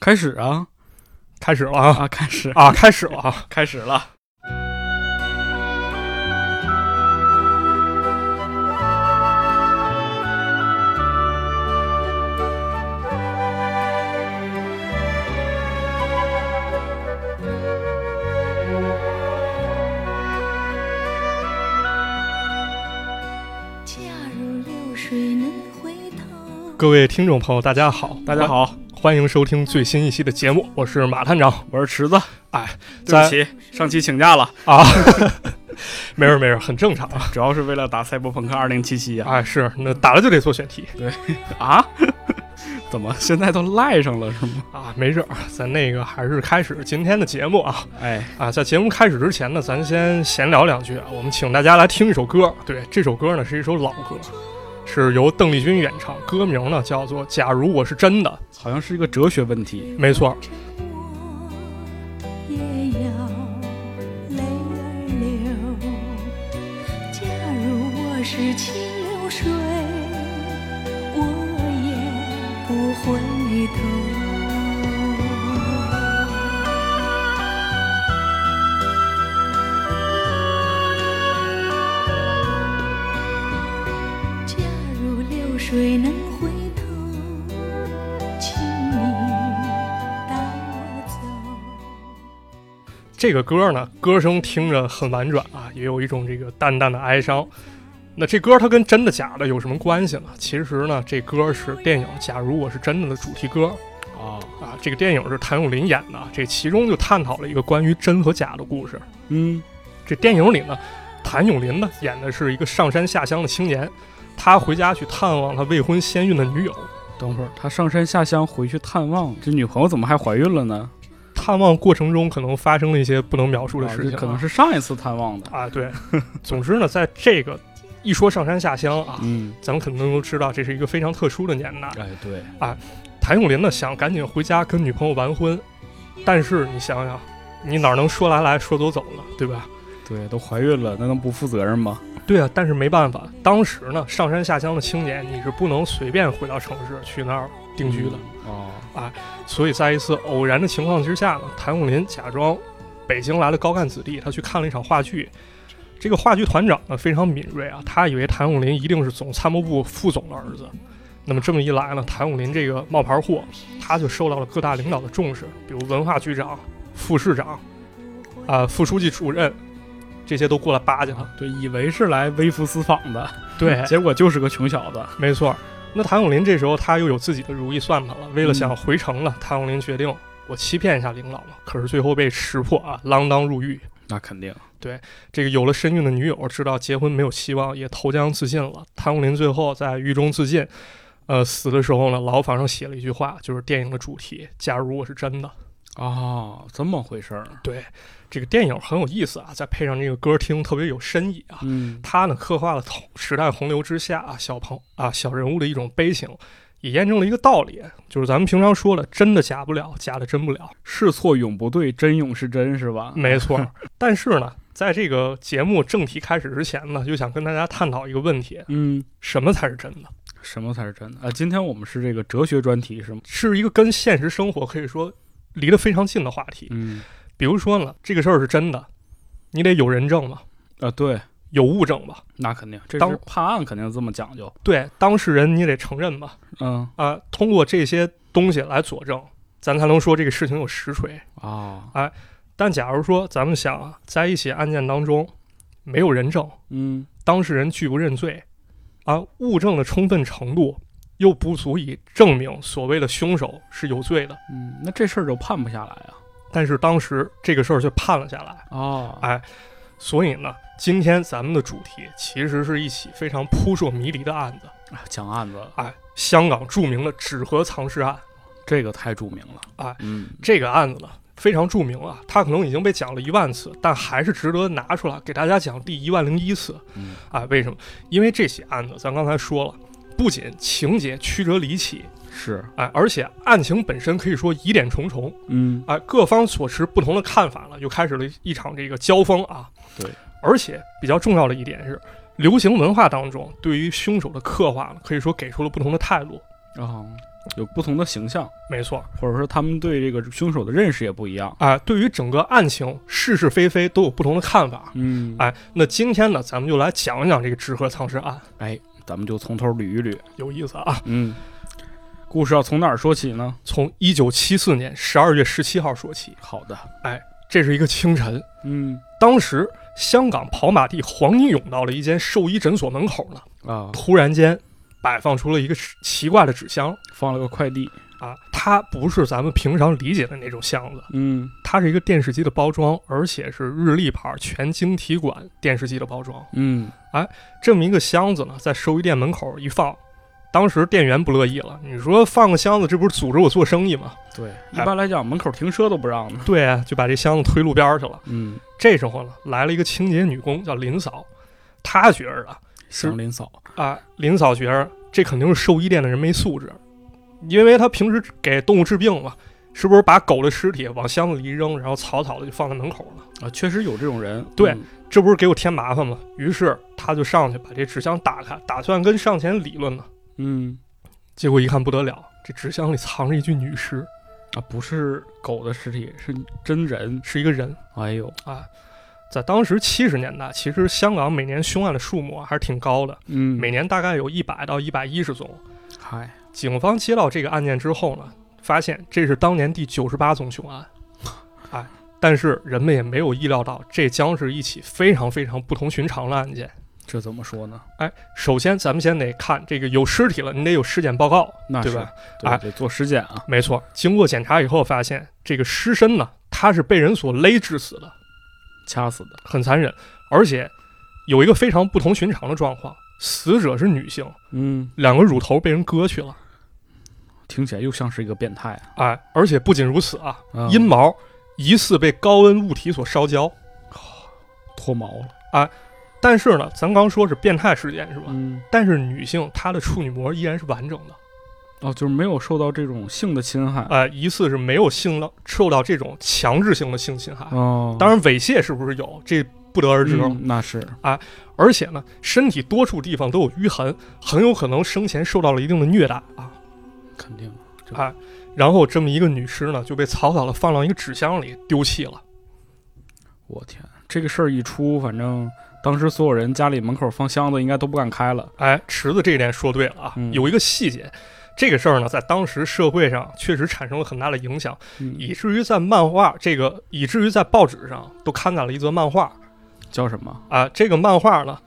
开始啊？开始了啊。啊，开始。啊，开始了啊！开始了。假如流水能回头，各位听众朋友，大家好，大家，好，欢迎收听最新一期的节目，我是马探长。我是池子。哎，对不起，上期请假了，啊，没事没事，很正常啊。主要是为了打《赛博朋克2077》呀。哎，是那打了就得做选题对啊？怎么现在都赖上了是吗？啊，没事儿，咱那个还是开始今天的节目啊哎，啊，在节目开始之前呢，咱先闲聊两句啊。我们请大家来听一首歌，对，这首歌呢是一首老歌，是由邓丽君演唱，歌名呢叫做《假如我是真的》，好像是一个哲学问题。没错，也要泪儿流。假如我是清流水，我也不回头。如流水能回头，请你带我走。这个歌呢，歌声听着很婉转啊，也有一种这个淡淡的哀伤。那这歌它跟真的假的有什么关系呢？其实呢，这歌是电影《假如我是真的》的主题歌啊，啊。这个电影是谭咏麟演的，这其中就探讨了一个关于真和假的故事。嗯，这电影里呢，谭咏麟呢演的是一个上山下乡的青年，他回家去探望他未婚先孕的女友。等会儿他上山下乡回去探望，这女朋友怎么还怀孕了呢？探望过程中可能发生了一些不能描述的啊事情、这可能是上一次探望的。啊，对。总之呢，在这个一说上山下乡啊，嗯，咱们肯定都知道这是一个非常特殊的年代。哎，对啊，谭咏麟呢想赶紧回家跟女朋友完婚，但是你想想，你哪能说来来说走走呢，对吧？对，都怀孕了，那能不负责任吗？对啊，但是没办法，当时呢上山下乡的青年你是不能随便回到城市去那儿定居的，哦，所以在一次偶然的情况之下呢，谭咏麟假装北京来的高干子弟，他去看了一场话剧。这个话剧团长呢非常敏锐啊，他以为谭咏麟一定是总参谋部副总的儿子。那么这么一来呢，谭咏麟这个冒牌货，他就受到了各大领导的重视，比如文化局长、副市长、啊、副书记主任，这些都过来巴结他。对，以为是来微服私访的，对 结果就是个穷小子。没错。那谭咏麟这时候他又有自己的如意算盘了，为了想回城呢，谭咏麟决定我欺骗一下领导嘛。可是最后被识破啊，锒铛入狱。那肯定，对这个有了身孕的女友知道结婚没有希望，也投江自尽了。谭咏麟最后在狱中自尽，呃，死的时候呢，牢房上写了一句话，就是电影的主题：“假如我是真的。哦，这么回事儿。”对，这个电影很有意思啊，再配上这个歌听，特别有深意啊。嗯，它呢刻画了同时代洪流之下啊小朋啊小人物的一种悲情，也验证了一个道理，就是咱们平常说了，真的假不了，假的真不了。是错永不对，真永是真，是吧？没错，但是呢，在这个节目正题开始之前呢，就想跟大家探讨一个问题：嗯，什么才是真的？什么才是真的啊？今天我们是这个哲学专题是吗？是一个跟现实生活可以说离得非常近的话题。嗯，比如说呢，这个事儿是真的，你得有人证吧，啊，对，有物证吧，那肯定，这当是判案肯定这么讲究。对，当事人你得承认吧，嗯，啊，通过这些东西来佐证，咱才能说这个事情有实锤。啊，但假如说咱们想啊，在一起案件当中没有人证，嗯，当事人拒不认罪，啊，物证的充分程度又不足以证明所谓的凶手是有罪的，嗯，那这事儿就判不下来啊。但是当时这个事儿却判了下来，哦，哎，所以呢，今天咱们的主题其实是一起非常扑朔迷离的案子，啊讲案子，哎，香港著名的纸盒藏尸案，这个太著名了。哎，嗯，这个案子呢非常著名啊，它可能已经被讲了一万次，但还是值得拿出来给大家讲第一万零一次。嗯，啊，为什么？因为这起案子，咱刚才说了，不仅情节曲折离奇，是，哎，而且案情本身可以说疑点重重，嗯，哎，各方所持不同的看法呢，又开始了一场这个交锋啊。对，而且比较重要的一点是，流行文化当中对于凶手的刻画呢，可以说给出了不同的态度。哦，有不同的形象，没错，或者说他们对这个凶手的认识也不一样。啊、对于整个案情是是非非都有不同的看法。嗯，哎，那今天呢，咱们就来讲一讲这个纸盒藏尸案，哎，咱们就从头捋一捋。有意思啊。嗯，故事要从哪儿说起呢？从一九七四年十二月十七号说起，好的，哎这是一个清晨，嗯。当时香港跑马地黄泥涌到了一间兽医诊所门口呢，啊，突然间摆放出了一个奇怪的纸箱。放了个快递。啊，它不是咱们平常理解的那种箱子，嗯。它是一个电视机的包装，而且是日立牌全晶体管电视机的包装。嗯。哎这么一个箱子呢，在兽医店门口一放，当时店员不乐意了，你说放个箱子，这不是阻着我做生意吗？对，一哎般来讲门口停车都不让呢。对啊，就把这箱子推路边儿去了。嗯，这时候呢，来了一个清洁女工，叫林嫂，她觉着啊，是林嫂。啊，林嫂觉着这肯定是兽医店的人没素质，因为她平时给动物治病嘛，是不是把狗的尸体往箱子里一扔，然后草草的就放在门口了？啊，确实有这种人。对嗯这不是给我添麻烦吗？于是她就上去把这纸箱打开，打算跟上前理论呢。嗯结果一看不得了，这纸箱里藏着一具女尸，啊，不是狗的尸体，是真人。是一个人哎呦，啊。在当时七十年代，其实香港每年凶案的数目啊还是挺高的，嗯，每年大概有一百到一百一十宗。嗨，警方接到这个案件之后呢，发现这是当年第九十八宗凶案，哎，但是人们也没有意料到，这将是一起非常非常不同寻常的案件。这怎么说呢？哎，首先咱们先得看这个有尸体了，你得有尸检报告，那对吧？对，哎得做尸检啊。没错，经过检查以后发现，这个尸身呢，它是被人所勒致死的，掐死的。很残忍，而且有一个非常不同寻常的状况，死者是女性，嗯，两个乳头被人割去了，听起来又像是一个变态啊。哎，而且不仅如此啊，啊阴毛疑似被高温物体所烧焦。脱毛了。但是呢，咱刚说是变态事件是吧？嗯，但是女性她的处女膜依然是完整的，哦，就是没有受到这种性的侵害。呃，疑似是没有性到受到这种强制性的性侵害。哦，当然，猥亵是不是有，这不得而知。嗯那是。而且呢，身体多处地方都有淤痕，很有可能生前受到了一定的虐待啊。肯定。这啊然后这么一个女尸呢，就被草草的放到一个纸箱里丢弃了。我天，这个事儿一出，反正当时所有人家里门口放箱子应该都不敢开了。哎，池子这一点说对了啊，嗯有一个细节，这个事儿呢，在当时社会上确实产生了很大的影响。嗯，以至于在漫画这个，以至于在报纸上都刊载了一则漫画叫什么？啊。这个漫画呢，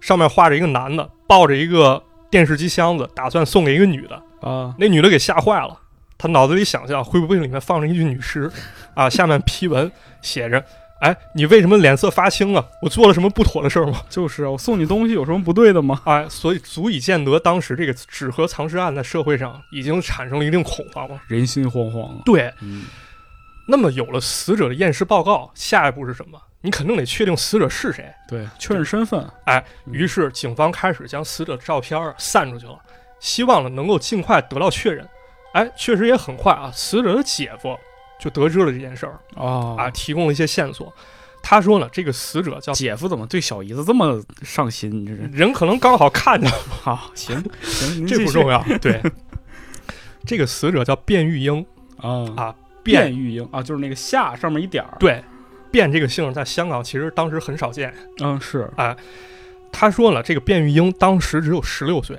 上面画着一个男的抱着一个电视机箱子，打算送给一个女的。啊，那女的给吓坏了，她脑子里想象会不会里面放着一具女尸啊？下面批文写着：“哎，你为什么脸色发青啊？我做了什么不妥的事儿吗就是啊，我送你东西有什么不对的吗？？”哎，所以足以见得当时这个纸盒藏尸案在社会上已经产生了一定恐慌了。人心惶惶啊。对，嗯，那么有了死者的验尸报告，下一步是什么？你肯定得确定死者是谁。对，确认身份。哎，嗯于是警方开始将死者的照片儿散出去了，希望呢能够尽快得到确认。哎，确实也很快啊，死者的姐夫就得知了这件事儿哦啊，提供了一些线索。他说呢，这个死者叫姐夫怎么对小姨子这么上心？你这是人可能刚好看见了，好行行，这不重要。对，这个死者叫卞玉英，要啊啊卞玉英啊，就是那个下上面一点儿。，对，卞这个姓在香港其实当时很少见。嗯是啊他说了，这个卞玉英当时只有十六岁，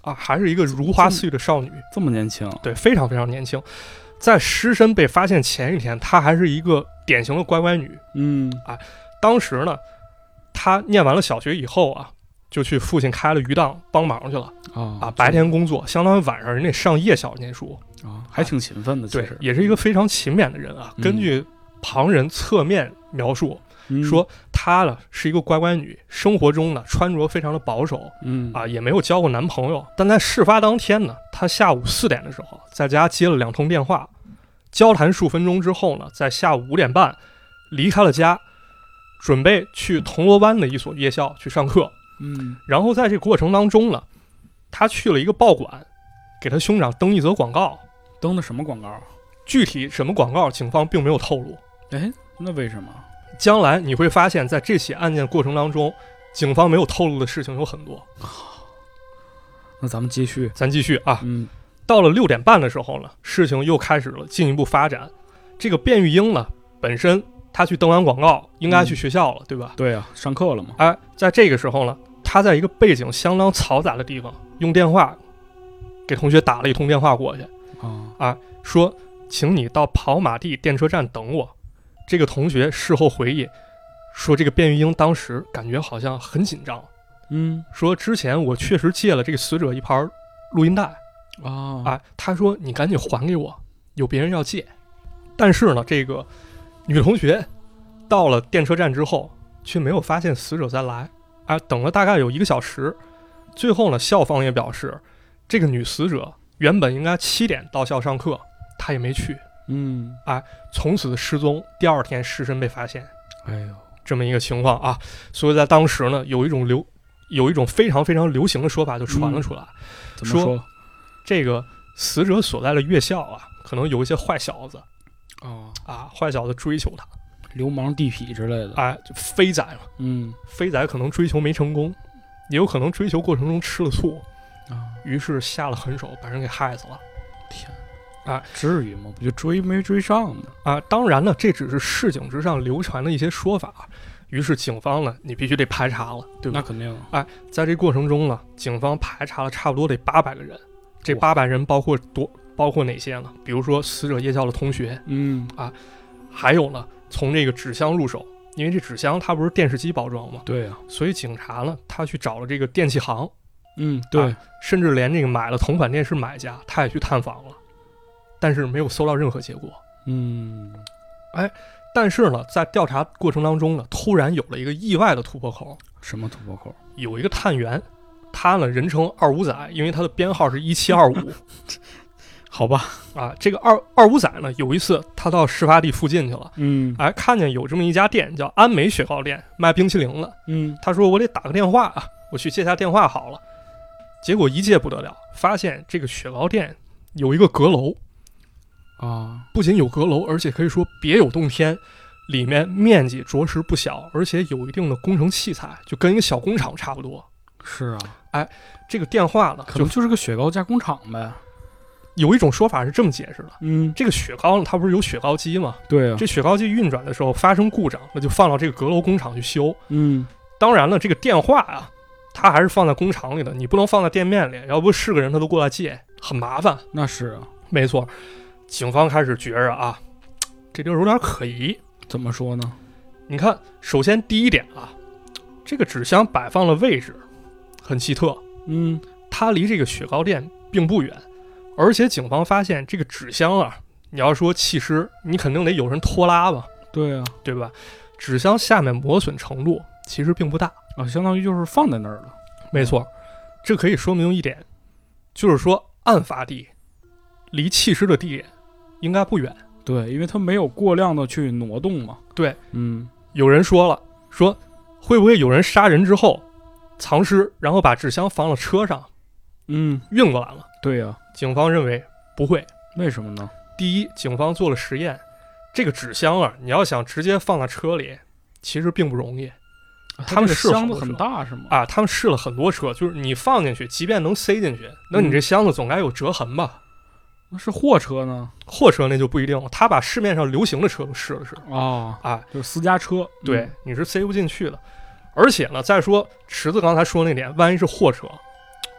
啊，还是一个如花似玉的少女，这么年轻。对，非常非常年轻。在尸身被发现前一天，她还是一个典型的乖乖女。嗯当时呢，她念完了小学以后啊，就去父亲开了鱼档帮忙去了啊啊，白天工作，相当于晚上人得上夜校念书。啊还挺勤奋的，其对实，也是一个非常勤勉的人啊。嗯根据旁人侧面描述，嗯说她呢是一个乖乖女，生活中呢穿着非常的保守，嗯啊，也没有交过男朋友。但在事发当天呢，她下午四点的时候，在家接了两通电话，交谈数分钟之后呢，在下午五点半离开了家，准备去铜锣湾的一所夜校去上课。嗯然后在这个过程当中呢，她去了一个报馆，给她兄长登一则广告。登的什么广告？具体什么广告，警方并没有透露。哎，那为什么？将来你会发现在这起案件过程当中，警方没有透露的事情有很多。那咱们继续。咱继续啊，嗯到了六点半的时候呢，事情又开始了进一步发展。这个卞玉英呢，本身她去登完广告，应该去学校了，对吧？对啊，上课了嘛。哎，在这个时候呢，她在一个背景相当嘈杂的地方，用电话给同学打了一通电话过去，啊，说：“请你到跑马地电车站等我。”这个同学事后回忆说，这个卞玉英当时感觉好像很紧张，嗯说之前我确实借了这个死者一盘录音带。啊哎，他说你赶紧还给我，有别人要借。但是呢，这个女同学到了电车站之后，却没有发现死者再来。啊，等了大概有一个小时，最后呢，校方也表示，这个女死者原本应该七点到校上课，她也没去，嗯，从此失踪。第二天尸身被发现，哎呦，这么一个情况啊。所以在当时呢，有一种流，有一种非常非常流行的说法就传了出来。说怎么说？这个死者所在的院校啊，可能有一些坏小子啊，啊，坏小子追求他，流氓地痞之类的。哎，就飞仔嘛，嗯飞仔可能追求没成功，也有可能追求过程中吃了醋，啊，于是下了狠手把人给害死了天啊，至于吗？不就追没追上吗？啊。当然了，这只是市井之上流传的一些说法。于是警方呢，你必须得排查了，对吧？那肯定。在这过程中呢，警方排查了差不多得八百个人，这八百人包括多包括哪些呢？比如说死者夜校的同学，嗯啊，还有呢，从这个纸箱入手，因为这纸箱它不是电视机包装吗？对呀。所以警察呢，他去找了这个电器行，嗯，对啊，甚至连这个买了同款电视买家，他也去探访了，但是没有搜到任何结果。嗯，哎但是呢，在调查过程当中呢，突然有了一个意外的突破口，什么突破口？有一个探员，他呢人称二五仔，因为他的编号是一七二五 好吧。啊。这个二二五仔呢，有一次他到事发地附近去了，嗯哎，看见有这么一家店叫安美雪糕店，卖冰淇淋的。嗯，他说我得打个电话啊，我去接下电话好了。结果一接不得了，发现这个雪糕店有一个阁楼，啊，不仅有阁楼，而且可以说别有洞天，里面面积着实不小，而且有一定的工程器材，就跟一个小工厂差不多。是啊，哎这个电话呢，就可能就是个雪糕加工厂呗。有一种说法是这么解释的：嗯，这个雪糕呢，它不是有雪糕机吗？对啊。这雪糕机运转的时候发生故障，那就放到这个阁楼工厂去修。嗯，当然了，这个电话啊，它还是放在工厂里的，你不能放在店面里，要不是个人他都过来借，很麻烦。那是啊。没错，警方开始觉着啊，这地儿有点可疑。怎么说呢？你看，首先第一点啊，这个纸箱摆放的位置很奇特，嗯，它离这个雪糕店并不远，而且警方发现这个纸箱啊，你要说弃尸，你肯定得有人拖拉吧，对啊。对吧？纸箱下面磨损程度其实并不大。啊，相当于就是放在那儿了。没错，这可以说明一点，就是说案发地离弃尸的地点应该不远。对，因为它没有过量的去挪动嘛。对，嗯，有人说了，说会不会有人杀人之后藏尸，然后把纸箱放到车上嗯，运过来了？对呀、警方认为不会。为什么呢？第一，警方做了实验，这个纸箱啊，你要想直接放在车里，其实并不容易他们的箱子很大是吗？啊。他们试了很多车，就是你放进去，即便能塞进去，那你这箱子总该有折痕吧？那是货车呢？货车那就不一定了，他把市面上流行的车都试了试啊，啊，就是私家车。对，你是塞不进去的。而且呢，再说池子刚才说那点，万一是货车，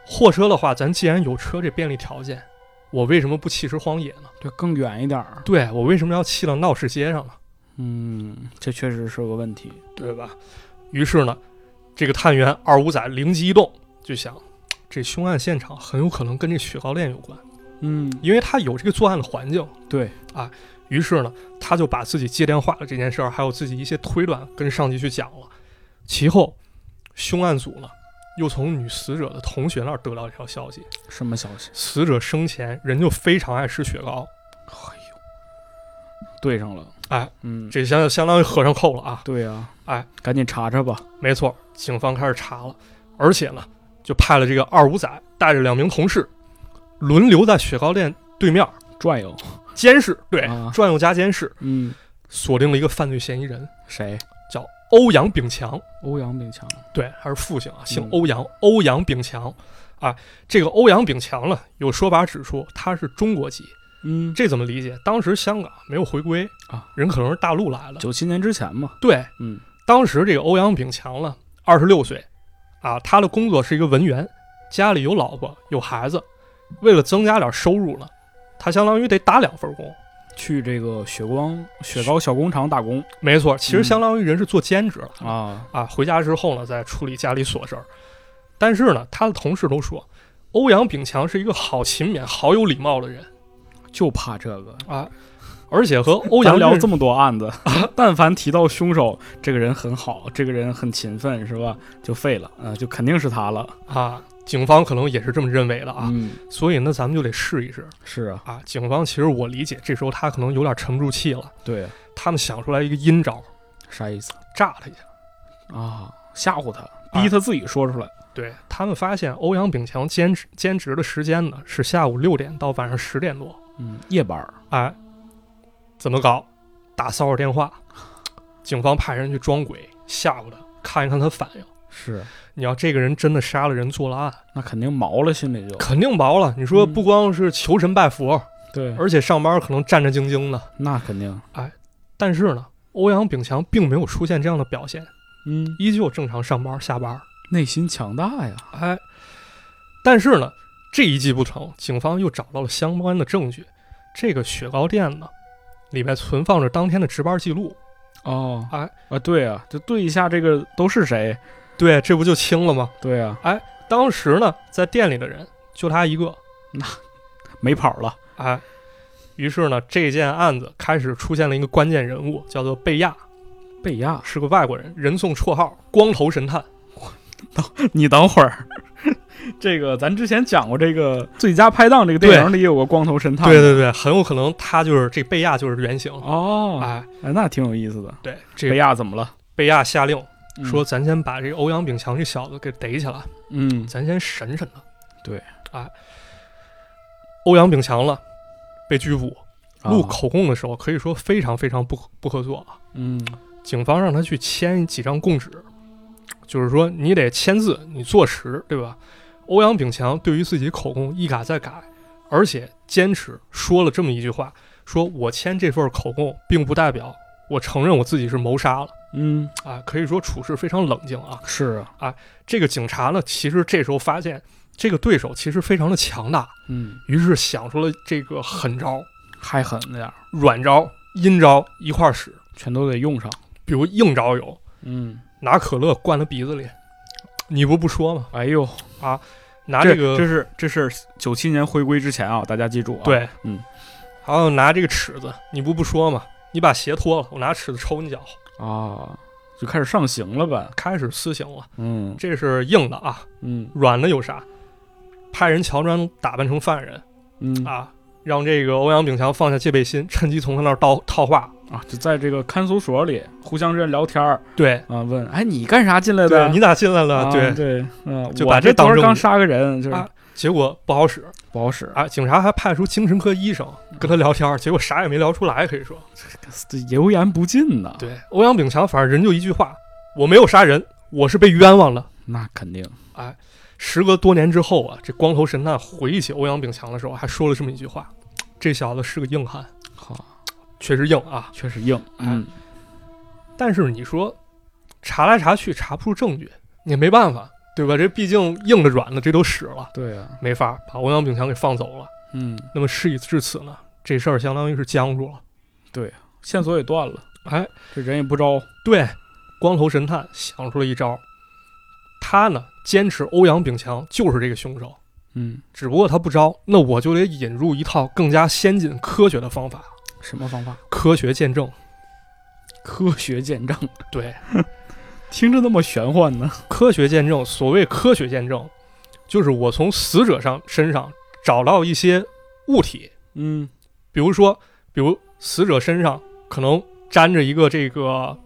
货车的话，咱既然有车这便利条件，我为什么不弃尸荒野呢？对，更远一点儿。对我为什么要弃到闹市街上呢？嗯，这确实是个问题。对吧？于是呢，这个探员二五仔灵机一动，就想，这凶案现场很有可能跟这雪糕店有关，嗯，因为他有这个作案的环境。对啊，于是呢，他就把自己接电话的这件事儿，还有自己一些推断跟上级去讲了。其后，凶案组呢又从女死者的同学那儿得到一条消息：什么消息？死者生前人就非常爱吃雪糕，哎呦，对上了。哎，嗯，这相相当于合上扣了啊！对呀、哎，赶紧查查吧。没错，警方开始查了，而且呢，就派了这个二五仔带着两名同事，轮流在雪糕店对面转悠。监视，对，啊转悠加监视，嗯，锁定了一个犯罪嫌疑人，谁？叫欧阳炳强。欧阳炳强。对，还是父亲啊，姓嗯欧阳，欧阳炳强啊这个欧阳炳强呢，有说法指出他是中国籍，嗯，这怎么理解？当时香港没有回归啊，人可能是大陆来了。九七年之前嘛，对，嗯当时这个欧阳炳强呢，二十六岁，啊，他的工作是一个文员，家里有老婆有孩子，为了增加点收入呢，他相当于得打两份工。去这个雪光雪糕小工厂打工没错，其实嗯相当于人是做兼职了啊，啊，回家之后呢，再处理家里琐事儿。但是呢，他的同事都说，欧阳炳强是一个好勤勉、好有礼貌的人就怕这个。啊，而且和 欧阳聊这么多案子，但凡提到凶手，这个人很好，这个人很勤奋，是吧？就废了，啊，就肯定是他了啊，警方可能也是这么认为的啊。嗯，所以呢，咱们就得试一试是啊，啊。警方其实我理解，这时候他可能有点沉不住气了，对，他们想出来一个阴招，啥意思炸他一下。啊？吓唬他，逼他自己说出来。对他们发现欧阳炳强兼职兼职的时间呢是下午六点到晚上十点多，嗯，夜班儿哎，怎么搞？打骚扰电话，警方派人去装鬼吓唬他，看一看他反应。是，你要这个人真的杀了人做了案，那肯定毛了，心里就肯定毛了。你说嗯不光是求神拜佛，对，而且上班可能战战兢兢的。那肯定，哎但是呢，欧阳炳强并没有出现这样的表现，嗯，依旧正常上班下班。内心强大呀，哎，但是呢，这一计不成，警方又找到了相关的证据。这个雪糕店呢，里面存放着当天的值班记录。哦，哎啊，对啊，就对一下这个都是谁？对，这不就清了吗？对啊，当时呢，在店里的人就他一个。那没跑了，哎，于是呢，这件案子开始出现了一个关键人物，叫做贝亚，贝亚，是个外国人，人送绰号“光头神探 你等会儿。这个咱之前讲过，这个最佳拍档这个电影里有个光头神”。探，对对对，很有可能他就是这贝亚就是原型。哦，哎，哎，那挺有意思的。对，这贝亚怎么了？贝亚下令嗯说：“咱先把这个欧阳炳强这小子给逮起来，嗯，咱先审审他。”对，哎，欧阳炳强了，被拘捕。录啊口供的时候，可以说非常非常不不合作啊。嗯警方让他去签几张供纸，就是说你得签字，你坐实，对吧？欧阳炳强对于自己口供一改再改，而且坚持说了这么一句话：说我签这份口供，并不代表我承认我自己是谋杀了嗯，啊。可以说处事非常冷静啊。是啊，啊这个警察呢，其实这时候发现这个对手其实非常的强大，嗯，于是想出了这个狠招、还狠点儿，软招、阴招一块儿使。全都得用上。比如硬招有嗯，拿可乐灌他鼻子里，你不不说吗？哎呦啊，拿这个这这是这是九七年回归之前啊，大家记住啊。，对，嗯，还有拿这个尺子，你不不说吗？你把鞋脱了，我拿尺子抽你脚，啊，就开始上刑了呗。开始私刑了。嗯这是硬的啊，嗯软的有啥？派人乔装打扮成犯人嗯啊，让这个欧阳炳强放下戒备心，趁机从他那儿套套话。啊，就在这个看守所里互相之间聊天儿对，啊，问哎你干啥进来对的？你咋进来了？啊对，对，嗯，就我把这当证据这昨儿刚杀个人，就是啊结果不好使不好使，啊！警察还派出精神科医生跟他聊天，结果啥也没聊出来，可以说。这油盐不进呐。，对，欧阳炳强反正人就一句话：我没有杀人，我是被冤枉了。那肯定。哎时隔多年之后啊，这光头神探回忆起欧阳炳强的时候，还说了这么一句话：“这小子是个硬汉，好，确实硬啊。确实硬。嗯，”但是你说查来查去查不出证据，也没办法，对吧？这毕竟硬的软的这都使了，对啊，没法把欧阳炳强给放走了。嗯，那么事已至此呢，这事儿相当于是僵住了。对线索也断了，哎，这人也不招。对，光头神探想出了一招，他呢坚持欧阳炳强就是这个凶手。嗯，只不过他不招，那我就得引入一套更加先进、科学的方法什么方法？——科学见证。科学见证，对，听着那么玄幻呢。科学见证，所谓科学见证，就是我从死者上身上找到一些物体，嗯。比如说，比如死者身上可能粘着一个这个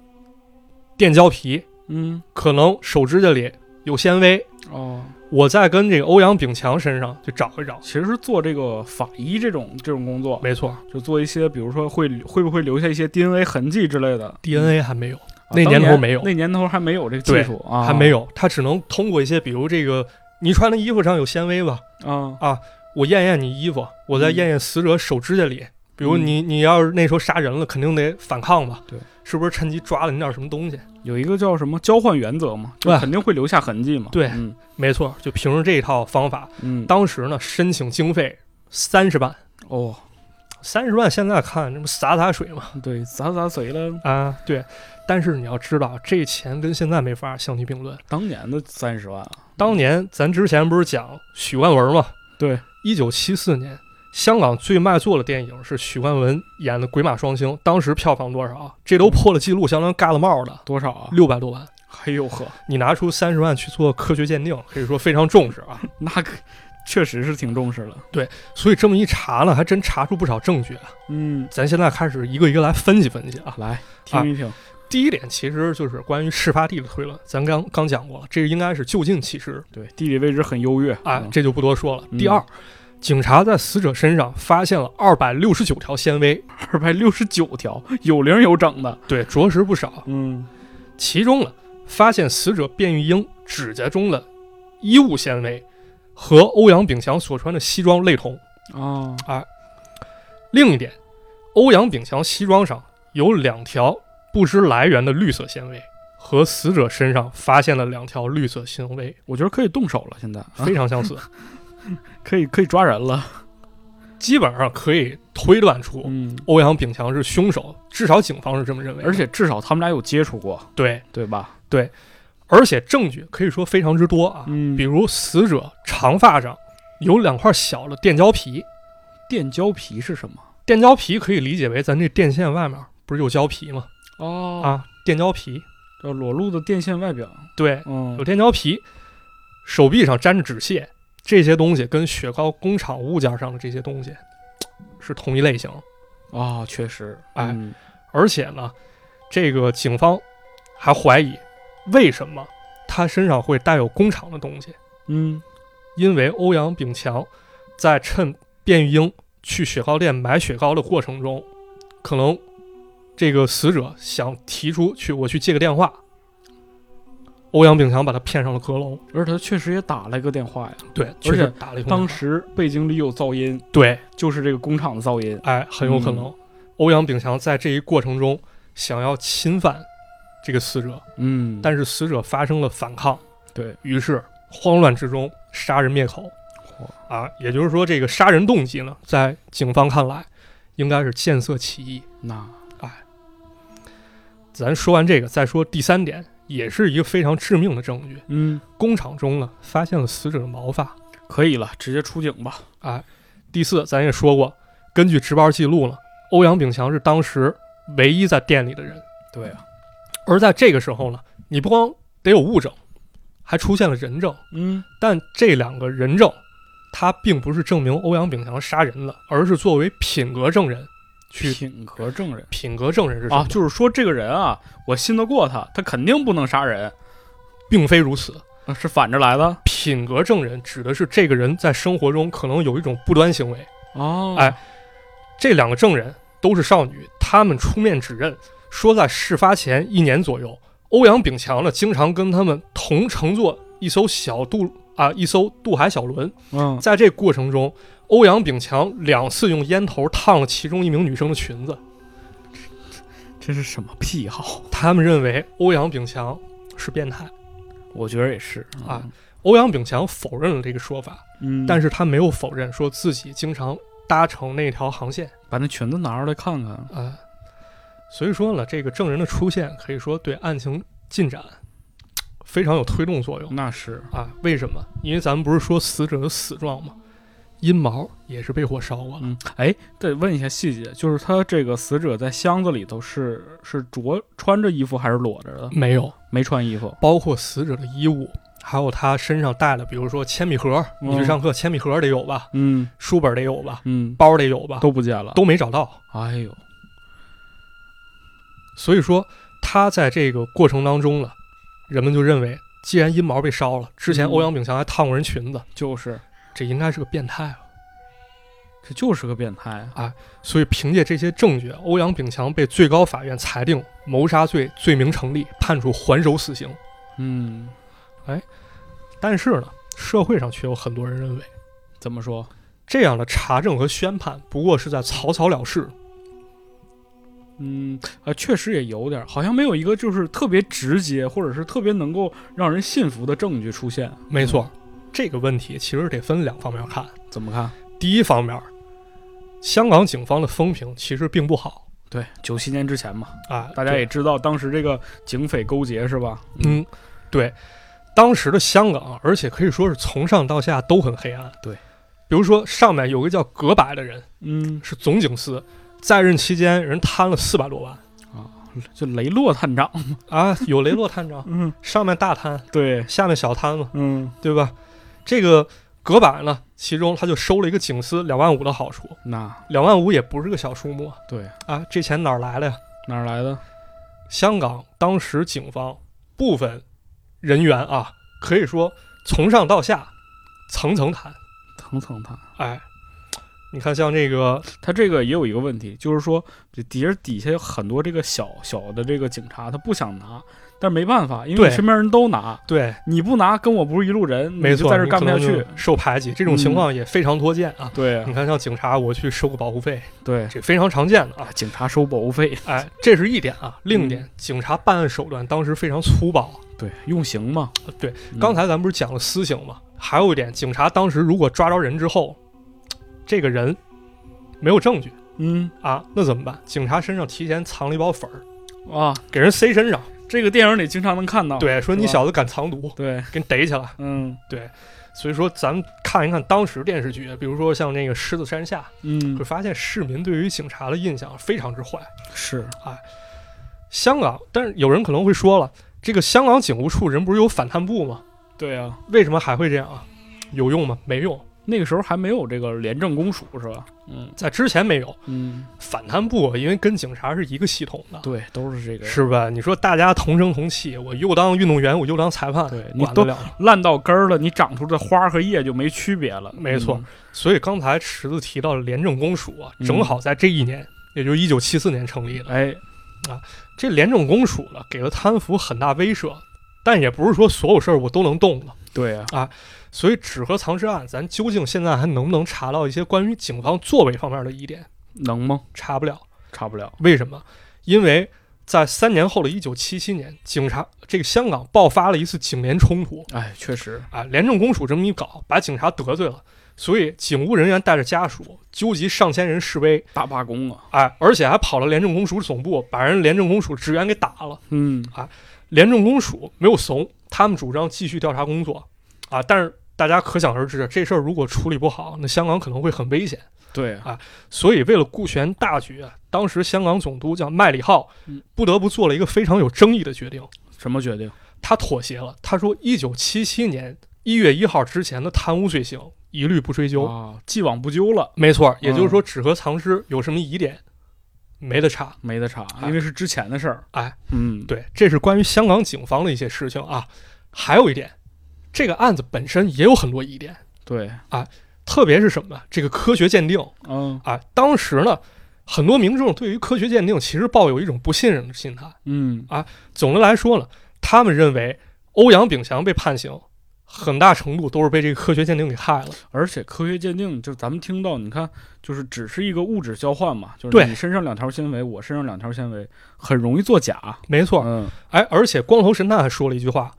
电胶皮，嗯，可能手指甲里有纤维，哦，我再跟这个欧阳炳强身上去找一找。其实是做这个法医这种这种工作，没错。就做一些，比如说会会不会留下一些 DNA 痕迹之类的。，DNA 还没有，啊那年头没有那年头还没有这个技术啊，还没。有，他只能通过一些，比如这个你穿的衣服上有纤维吧？啊啊，我验验你衣服，我再嗯验验死者手指甲里，比如你你要是那时候杀人了，肯定得反抗吧？对，是不是趁机抓了你点什么东西？有一个叫什么交换原则嘛，就对肯定会留下痕迹嘛。对嗯没错，就凭着这一套方法，嗯，当时呢申请经费三十万，哦，三十万现在看这不洒洒水嘛？对，洒洒水了，啊，对。但是你要知道，这钱跟现在没法相提并论。当年的三十万啊，当年咱之前不是讲许冠文吗？对，一九七四年，香港最卖座的电影是许冠文演的《鬼马双星》，当时票房多少啊？这都破了记录，相当于盖了帽的，多少啊？六百多万。哎呦呵，你拿出三十万去做科学鉴定，可以说非常重视啊。那可确实是挺重视了。所以这么一查呢，还真查出不少证据啊。嗯，咱现在开始一个一个来分析分析啊。来听一听。第一点其实就是关于事发地的推论，咱刚刚讲过了，这个应该是就近起尸对，地理位置很优越啊，嗯这就不多说了。嗯第二，警察在死者身上发现了二百六十九条纤维，二百六十九条，有零有整的。对，着实不少。嗯，其中呢，发现死者卞玉英指甲中的衣物纤维和欧阳炳强所穿的西装类同。啊，哎另一点，欧阳炳强西装上有两条不知来源的绿色纤维，和死者身上发现了两条绿色纤维，我觉得可以动手了，现在、啊、非常相似，可以可以抓人了。基本上可以推断出嗯，欧阳炳强是凶手，至少警方是这么认为。而且至少他们俩有接触过，对，对吧？对而且证据可以说非常之多啊，嗯比如死者长发上有两块小的电胶皮，电胶皮是什么？电胶皮可以理解为咱这电线外面不是有胶皮吗？哦，啊，电胶皮，叫裸露的电线外表。对，嗯有，电胶皮，手臂上沾着纸屑，这些东西跟雪糕工厂物件上的这些东西是同一类型。啊，确实，哎嗯而且呢，这个警方还怀疑，为什么他身上会带有工厂的东西？嗯，因为欧阳炳强在趁卞玉英去雪糕店买雪糕的过程中，可能这个死者想提出去我去接个电话，欧阳炳强把他骗上了阁楼。而且他确实也打了一个电话呀。对，确实打了一个电话。当时背景里有噪音，对，就是这个工厂的噪音。哎，很有可能，欧阳炳强在这一过程中想要侵犯这个死者，嗯，但是死者发生了反抗，对，于是慌乱之中杀人灭口。啊，也就是说，这个杀人动机呢，在警方看来，应该是见色起意。那咱说完这个，再说第三点，也是一个非常致命的证据。嗯，工厂中呢，发现了死者的毛发。可以了，直接出警吧。哎，第四，咱也说过，根据值班记录呢，欧阳炳强是当时唯一在店里的人。对啊，而在这个时候呢，你不光得有物证，还出现了人证。嗯，但这两个人证，他并不是证明欧阳炳强杀人了，而是作为品格证人去。品格证人品格证人是什么？啊，就是说这个人啊，我信得过他，他肯定不能杀人，并非如此。啊是反着来的。品格证人指的是这个人在生活中可能有一种不端行为。哦，哎，这两个证人都是少女，他们出面指认说，在事发前一年左右，欧阳炳强呢经常跟他们同乘坐一艘小渡啊一艘渡海小轮，嗯，在这过程中，欧阳炳强两次用烟头烫了其中一名女生的裙子。这是什么癖好？他们认为欧阳炳强是变态。我觉得也是啊，欧阳炳强否认了这个说法，嗯，但是是他没有否认说自己经常搭乘那条航线。把那裙子拿出来看看。啊，所以说呢，这个证人的出现可以说对案情进展非常有推动作用那是，啊。为什么？因为咱们不是说死者的死状吗？阴毛也是被火烧过了。嗯，哎，得问一下细节，就是他这个死者在箱子里头是是着穿着衣服还是裸着的？没有，没穿衣服。包括死者的衣物，还有他身上带的，比如说铅笔盒，嗯你去上课铅笔盒得有吧，嗯书本得有吧，嗯，包得有吧，都不见了。都没找到。哎呦，所以说他在这个过程当中呢，人们就认为，既然阴毛被烧了，之前嗯欧阳炳强还烫过人裙子，就是，这应该是个变态了。这就是个变态啊。所以凭借这些证据，欧阳炳强被最高法院裁定谋杀罪罪名成立，判处还手死刑。嗯哎但是呢，社会上却有很多人认为，怎么说？这样的查证和宣判不过是在草草了事。嗯，啊，确实也有点，好像没有一个就是特别直接或者是特别能够让人信服的证据出现。没错，这个问题其实得分两方面看。怎么看？第一方面，香港警方的风评其实并不好对，九七年之前嘛，啊，大家也知道当时这个警匪勾结是吧？嗯，对，当时的香港，而且可以说是从上到下都很黑暗。对，比如说上面有个叫葛柏的人，嗯，是总警司，在任期间人贪了四百多万啊就雷洛探长。啊，有雷洛探长，嗯，上面大贪，对，下面小贪嘛，嗯，对吧？这个隔板呢，其中他就收了一个警司两万五的好处，那两万五也不是个小数目对啊，这钱哪儿来的呀？哪儿来的？香港当时警方部分人员啊，可以说从上到下层层谈。层层谈。哎，你看像这个，他这个也有一个问题，就是说，这底下底下有很多这个小小的这个警察，他不想拿，但是没办法，因为你身边人都拿，对，你不拿，跟我不是一路人，没错，在这你干不下去。受排挤，这种情况也非常多见啊。对你看，像警察，我去收个保护费，对这非常常见的啊啊，。警察收保护费，哎，这是一点啊。另一点，嗯警察办案手段当时非常粗暴。对，用刑嘛。对，嗯刚才咱不是讲了私刑嘛？还有一点，警察当时如果抓着人之后，这个人没有证据嗯啊，那怎么办？警察身上提前藏了一包粉儿，啊，给人塞身上。这个电影里经常能看到。对，说你小子敢藏毒，对，给你逮起来。嗯对所以说，咱们看一看当时电视剧，比如说像那个《狮子山下》，嗯会，发现市民对于警察的印象非常之坏。是啊香港，但是有人可能会说了，这个香港警务处人不是有反贪部吗？对啊，为什么还会这样啊？有用吗？没用，那个时候还没有这个廉政公署是吧？嗯在之前没有嗯，反贪部，因为跟警察是一个系统的，对，都是这个。是吧？你说大家同声同气，我又当运动员，我又当裁判，对你都？烂到根儿了，你长出的花和叶就没区别了。没错嗯所以刚才池子提到的廉政公署啊，嗯正好在这一年，也就是一九七四年成立的。哎，这廉政公署呢，给了贪腐很大威慑，但也不是说所有事儿我都能动的。对啊，所以纸盒藏尸案，咱究竟现在还能不能查到一些关于警方作为方面的疑点？能吗？查不了。查不了。为什么？因为在三年后的一九七七年，警察这个香港爆发了一次警联冲突哎，确实，啊，廉政公署这么一搞，把警察得罪了，所以警务人员带着家属纠集上千人示威，大罢工啊。哎，而且还跑了廉政公署总部，把人廉政公署职员给打了。嗯，廉政公署没有怂，他们主张继续调查工作，啊，但是大家可想而知，这事儿如果处理不好，那香港可能会很危险。对啊，所以为了顾全大局，啊当时香港总督叫麦理浩嗯，不得不做了一个非常有争议的决定，什么决定？他妥协了。他说，一九七七年一月一号之前的贪污罪行一律不追究。啊，既往不咎了，没错，也就是说，纸盒藏尸有什么疑点，没得查。没得查，哎因为是之前的事儿。哎，嗯，对，这是关于香港警方的一些事情啊。还有一点，这个案子本身也有很多疑点，对，特别是什么？这个科学鉴定嗯啊，当时呢，很多民众对于科学鉴定其实抱有一种不信任的心态。嗯啊，总的来说呢，他们认为欧阳炳强被判刑，很大程度都是被这个科学鉴定给害了。而且科学鉴定，就咱们听到，你看，就是只是一个物质交换嘛，就是对你身上两条纤维，我身上两条纤维，很容易作假。没错，嗯，哎，而且光头神探还说了一句话：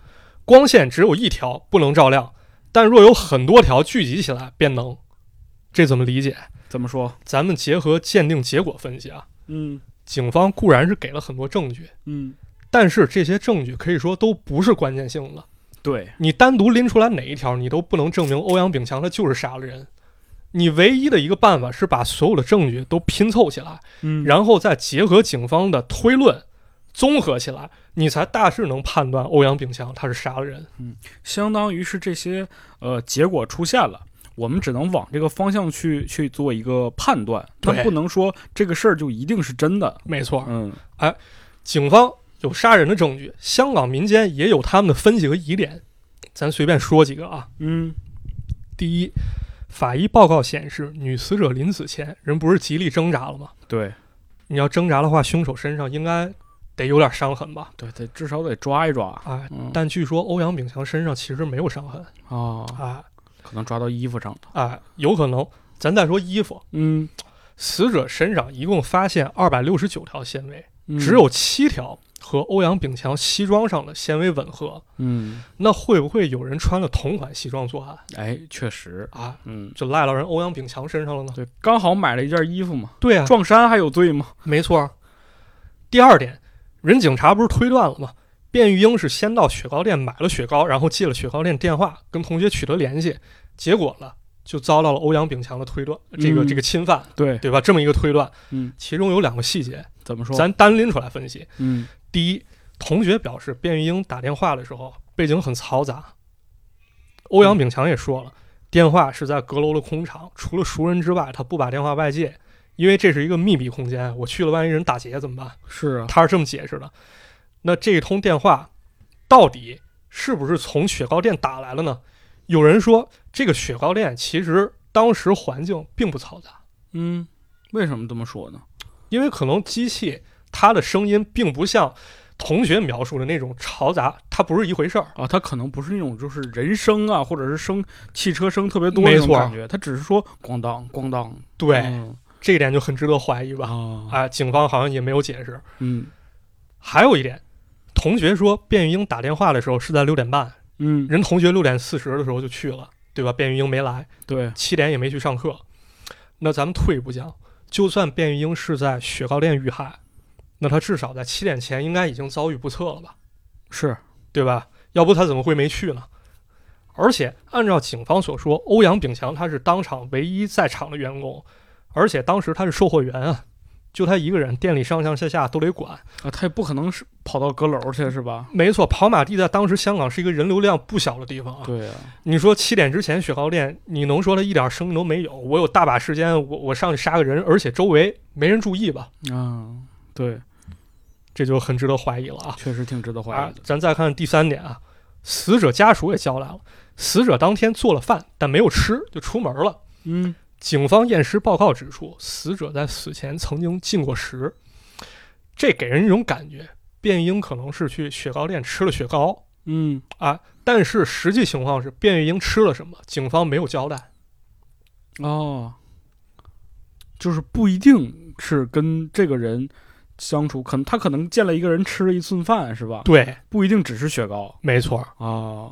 光线只有一条，不能照亮，但若有很多条聚集起来，便能。这怎么理解？怎么说？咱们结合鉴定结果分析啊，嗯警方固然是给了很多证据，嗯，但是这些证据可以说都不是关键性的。对，你单独拎出来哪一条，你都不能证明欧阳炳强他就是杀了人。你唯一的一个办法是把所有的证据都拼凑起来，嗯然后再结合警方的推论，综合起来，你才大致能判断欧阳炳强他是杀了人。嗯相当于是这些呃结果出现了。我们只能往这个方向去去做一个判断，但不能说这个事儿就一定是真的。没错，嗯哎警方有杀人的证据，香港民间也有他们的分析和疑点。咱随便说几个啊。嗯第一，法医报告显示，女死者临死前人不是极力挣扎了吗？对，你要挣扎的话，凶手身上应该得有点伤痕吧？对，得至少得抓一抓。哎，嗯，但据说欧阳炳强身上其实没有伤痕，哦，哎可能抓到衣服上了。哎，有可能。咱再说衣服，嗯，死者身上一共发现二百六十九条纤维，嗯只有七条和欧阳炳强西装上的纤维吻合。嗯，那会不会有人穿了同款西装作案哎，确实，啊？嗯，就赖到人欧阳炳强身上了呢？对，刚好买了一件衣服嘛，对啊，撞衫还有罪吗？没错。第二点，人警察不是推断了吗？卞玉英是先到雪糕店买了雪糕，然后借了雪糕店电话跟同学取得联系，结果呢就遭到了欧阳炳强的推断，这个、嗯这个侵犯，对，对吧？这么一个推断，嗯，其中有两个细节，怎么说？咱单拎出来分析。嗯第一，同学表示卞玉英打电话的时候背景很嘈杂。欧阳炳强也说了，电话是在阁楼的空场，除了熟人之外，他不把电话外借，因为这是一个密闭空间，我去了，万一人打劫怎么办？是啊，他是这么解释的。那这一通电话到底是不是从雪糕店打来了呢？有人说，这个雪糕店其实当时环境并不嘈杂，嗯，为什么这么说呢？因为可能机器它的声音并不像同学描述的那种嘈杂，它不是一回事儿。啊，它可能不是那种就是人声啊，或者是声汽车声特别多那种感觉，它只是说咣当咣当。对，嗯这一点就很值得怀疑吧？啊，啊，警方好像也没有解释。嗯还有一点，同学说卞玉英打电话的时候是在六点半，嗯，人同学六点四十的时候就去了，对吧？卞玉英没来，对，七点也没去上课。那咱们退一步讲，就算卞玉英是在雪糕店遇害，那他至少在七点前应该已经遭遇不测了吧？是，对吧？要不他怎么会没去呢？而且按照警方所说，欧阳炳强他是当场唯一在场的员工，而且当时他是售货员啊，就他一个人，店里上上下下都得管。啊，他也不可能是跑到阁楼去是吧？没错，跑马地在当时香港是一个人流量不小的地方啊。对啊、你说七点之前雪糕店，你能说他一点生意都没有？我有大把时间，我我上去杀个人，而且周围没人注意吧？啊，对，这就很值得怀疑了啊！确实挺值得怀疑，的。啊咱再看第三点啊，死者家属也交代了，死者当天做了饭，但没有吃就出门了。嗯警方验尸报告指出，死者在死前曾经进过食，这给人一种感觉，卞英可能是去雪糕店吃了雪糕嗯，啊，但是实际情况是卞玉英吃了什么，警方没有交代。哦，就是不一定是跟这个人相处，可能他可能见了一个人吃了一顿饭是吧？对，不一定只是雪糕没错。啊。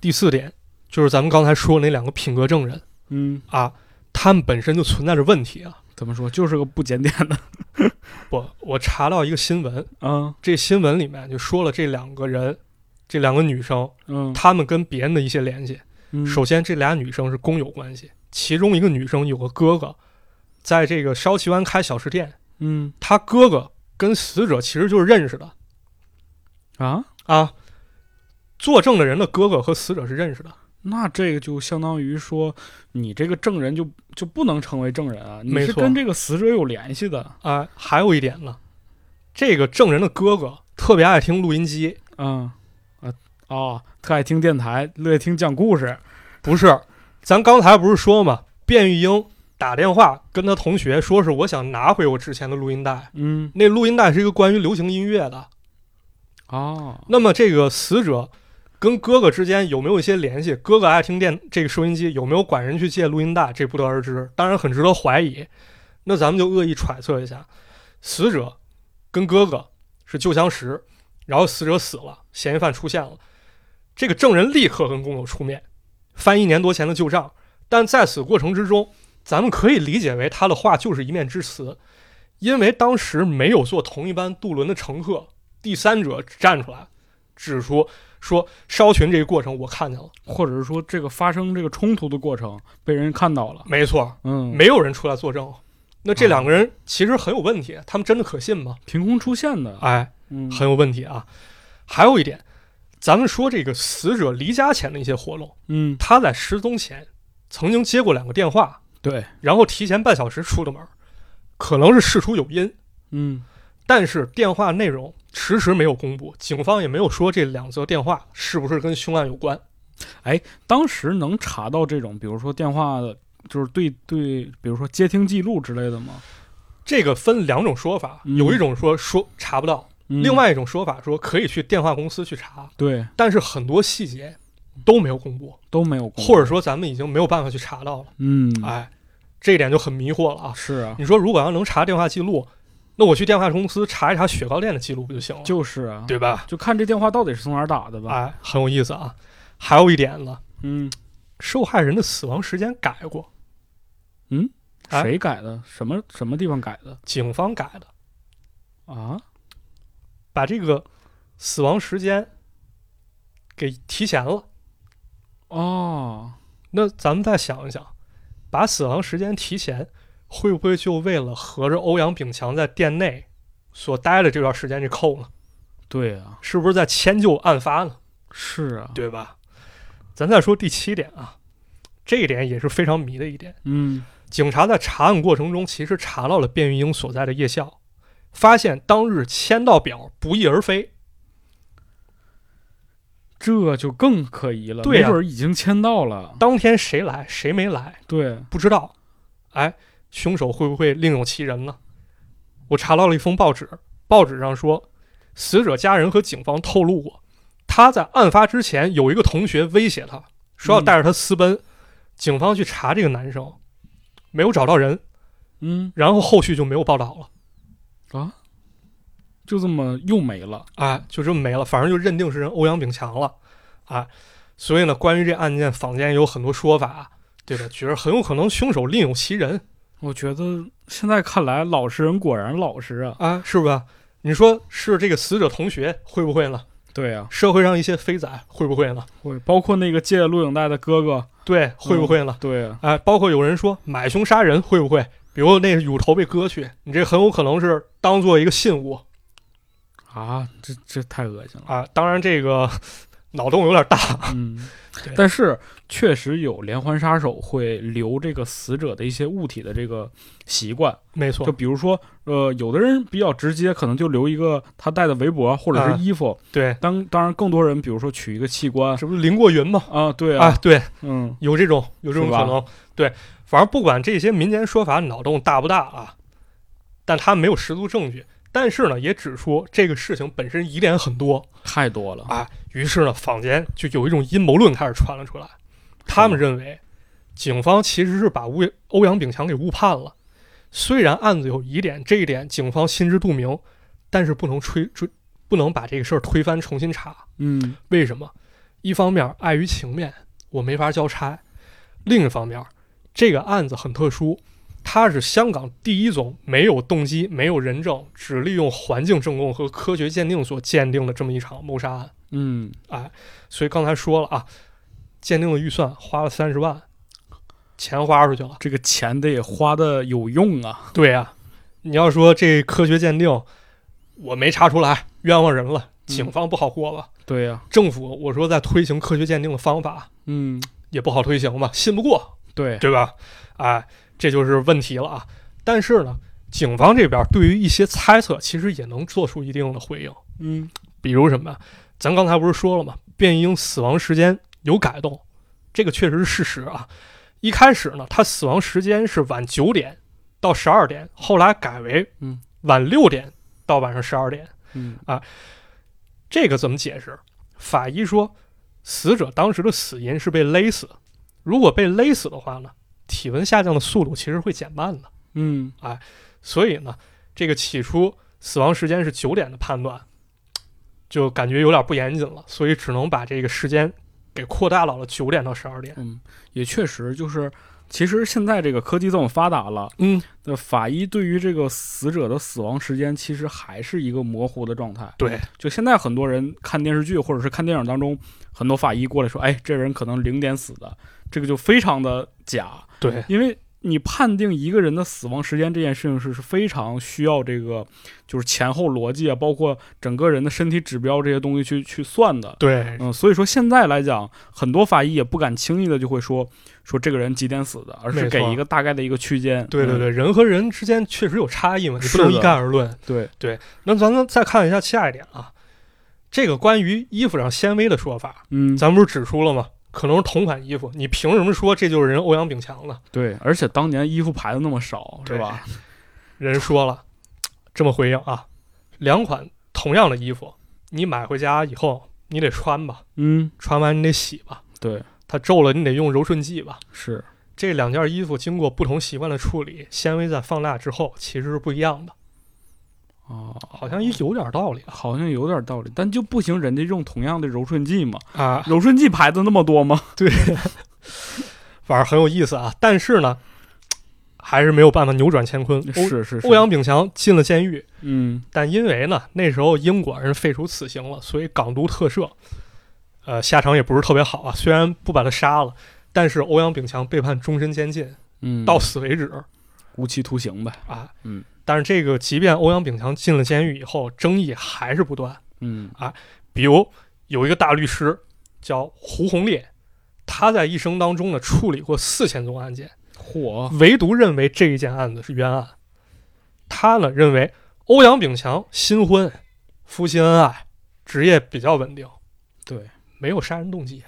第四点就是咱们刚才说那两个品格证人嗯，啊，他们本身就存在着问题啊。怎么说？就是个不检点的。不，我查到一个新闻，啊，这新闻里面就说了这两个人，这两个女生，嗯，她们跟别人的一些联系。嗯首先，这俩女生是工友关系，其中一个女生有个哥哥，在这个烧旗湾开小吃店，嗯他哥哥跟死者其实就是认识的啊，啊。作证的人的哥哥和死者是认识的，那这个就相当于说，你这个证人就就不能成为证人啊，你是跟这个死者有联系的。啊。还有一点呢，这个证人的哥哥特别爱听录音机，嗯啊哦，特爱听电台，乐意听讲故事。不是？咱刚才不是说嘛，卞玉英打电话跟他同学说是我想拿回我之前的录音带，嗯那录音带是一个关于流行音乐的。哦，那么这个死者跟哥哥之间有没有一些联系？哥哥爱听电这个收音机，有没有管人去借录音带？这不得而知，当然很值得怀疑。那咱们就恶意揣测一下，死者跟哥哥是旧相识，然后死者死了，嫌疑犯出现了，这个证人立刻跟工友出面翻一年多前的旧账，但在此过程之中，咱们可以理解为他的话就是一面之词，因为当时没有坐同一班渡轮的乘客。第三者站出来，指出说烧群这个过程我看见了，或者是说这个发生这个冲突的过程被人看到了。没错，嗯，没有人出来作证。那这两个人其实很有问题，他们真的可信吗？凭空出现的。哎，嗯，很有问题啊。还有一点，咱们说这个死者离家前的一些活动，嗯，他在失踪前曾经接过两个电话，对，然后提前半小时出的门，可能是事出有因。嗯但是电话内容迟迟没有公布，警方也没有说这两则电话是不是跟凶案有关。哎当时能查到这种，比如说电话的，就是对对，比如说接听记录之类的吗？这个分两种说法，嗯有一种说说查不到，嗯另外一种说法说可以去电话公司去查，对但是很多细节都没有公布，都没有公布，或者说咱们已经没有办法去查到了。嗯，哎，这一点就很迷惑了啊！是啊，你说如果要能查电话记录，那我去电话公司查一查雪糕店的记录不就行了？就是啊，对吧？就看这电话到底是从哪儿打的吧。哎，很有意思啊。还有一点呢，嗯受害人的死亡时间改过，嗯，哎谁改的？什么什么地方改的警方改的，啊？把这个死亡时间给提前了。哦，那咱们再想一想，把死亡时间提前，会不会就为了合着欧阳炳强在店内所待的这段时间去扣呢？对啊，是不是在迁就案发呢？是啊，对吧？咱再说第七点啊，这一点也是非常迷的一点。嗯警察在查案过程中，其实查到了卞玉英所在的夜校，发现当日签到表不翼而飞。这就更可疑了，对啊没准儿已经签到了。当天谁来谁没来对，不知道，哎，凶手会不会另有其人呢？我查到了一封报纸，报纸上说，死者家人和警方透露过，他在案发之前有一个同学威胁他，说要带着他私奔。警方去查这个男生，没有找到人，嗯然后后续就没有报道了。啊，就这么又没了。哎，就这么没了，反正就认定是人欧阳炳强了，哎，所以呢，关于这案件，坊间有很多说法，对吧？觉得很有可能凶手另有其人我觉得现在看来，老实人果然老实啊。啊，是吧？你说是这个死者同学会不会呢？对啊，社会上一些飞仔会不会呢？会包括那个借录影带的哥哥，对，会不会呢？对啊，哎，包括有人说买凶杀人会不会？比如那乳头被割去，你这很有可能是当做一个信物啊，这这太恶心了。啊。当然，这个 脑洞有点大，嗯，但是确实有连环杀手会留这个死者的一些物体的这个习惯，没错就，比如说，呃，有的人比较直接，可能就留一个他戴的围脖或者啊是衣服。对，当当然，更多人比如说取一个器官这不是林过云吗？啊，对啊，啊，对，嗯，有这种有这种可能。对，反正不管这些民间说法脑洞大不大啊，但他没有十足证据。但是呢，也指出这个事情本身疑点很多太多了。啊。于是呢，坊间就有一种阴谋论开始传了出来。他们认为，警方其实是把欧欧阳炳强给误判了。虽然案子有疑点，这一点警方心知肚明，但是不能吹追，不能把这个事儿推翻重新查。嗯为什么？一方面碍于情面，我没法交差；另一方面，这个案子很特殊，它是香港第一宗没有动机、没有人证，只利用环境证供和科学鉴定所鉴定的这么一场谋杀案。嗯，哎所以刚才说了啊，鉴定的预算花了三十万，钱花出去了。这个钱得花的有用啊。对呀、你要说这科学鉴定我没查出来，冤枉人了，警方不好过吧？对呀、政府我说在推行科学鉴定的方法，嗯，也不好推行吧，信不过，对，对吧？哎，这就是问题了啊。但是呢，警方这边对于一些猜测，其实也能做出一定的回应。嗯比如什么？咱刚才不是说了吗？卞英死亡时间有改动，这个确实是事实啊。一开始呢，他死亡时间是晚九点到十二点，后来改为嗯晚六点到晚上十二点。嗯啊这个怎么解释？法医说，死者当时的死因是被勒死。如果被勒死的话呢，体温下降的速度其实会减慢的。嗯，哎所以呢，这个起初死亡时间是九点的判断，就感觉有点不严谨了，所以只能把这个时间给扩大到了九点到十二点。嗯，也确实就是，其实现在这个科技这么发达了，嗯，那法医对于这个死者的死亡时间其实还是一个模糊的状态。对，就现在很多人看电视剧或者是看电影当中，很多法医过来说，哎，这人可能零点死的，这个就非常的假，对，因为你判定一个人的死亡时间这件事情是是非常需要这个就是前后逻辑啊，包括整个人的身体指标这些东西去去算的。对，嗯，所以说现在来讲，很多法医也不敢轻易的就会说说这个人几点死的，而是给一个大概的一个区间。嗯对对对，人和人之间确实有差异嘛，你不能一概而论。对对，那咱们再看一下下一点啊，这个关于衣服上纤维的说法，嗯，咱不是指出了吗？可能是同款衣服，你凭什么说这就是人欧阳炳强的？对，而且当年衣服牌子那么少，是吧？人说了，这么回应啊，两款同样的衣服，你买回家以后你得穿吧，嗯，穿完你得洗吧，对，它皱了你得用柔顺剂吧。是，这两件衣服经过不同习惯的处理，纤维在放大之后其实是不一样的，哦，好像也有点道理啊。好像有点道理，但就不行，人家用同样的柔顺剂嘛，啊，柔顺剂牌子那么多吗？对 反正很有意思啊。但是呢，还是没有办法扭转乾坤。是是是，欧阳炳强进了监狱，嗯但因为呢那时候英国人废除死刑了，所以港督特赦，呃，下场也不是特别好啊。虽然不把他杀了，但是欧阳炳强被判终身监禁，嗯，到此为止无期徒刑呗，啊。嗯，但是这个即便欧阳炳强进了监狱以后，争议还是不断。嗯啊比如有一个大律师叫胡红烈，他在一生当中呢处理过四千宗案件，嚯，唯独认为这一件案子是冤案。他呢认为欧阳炳强新婚，夫妻恩爱，职业比较稳定，对，没有杀人动机，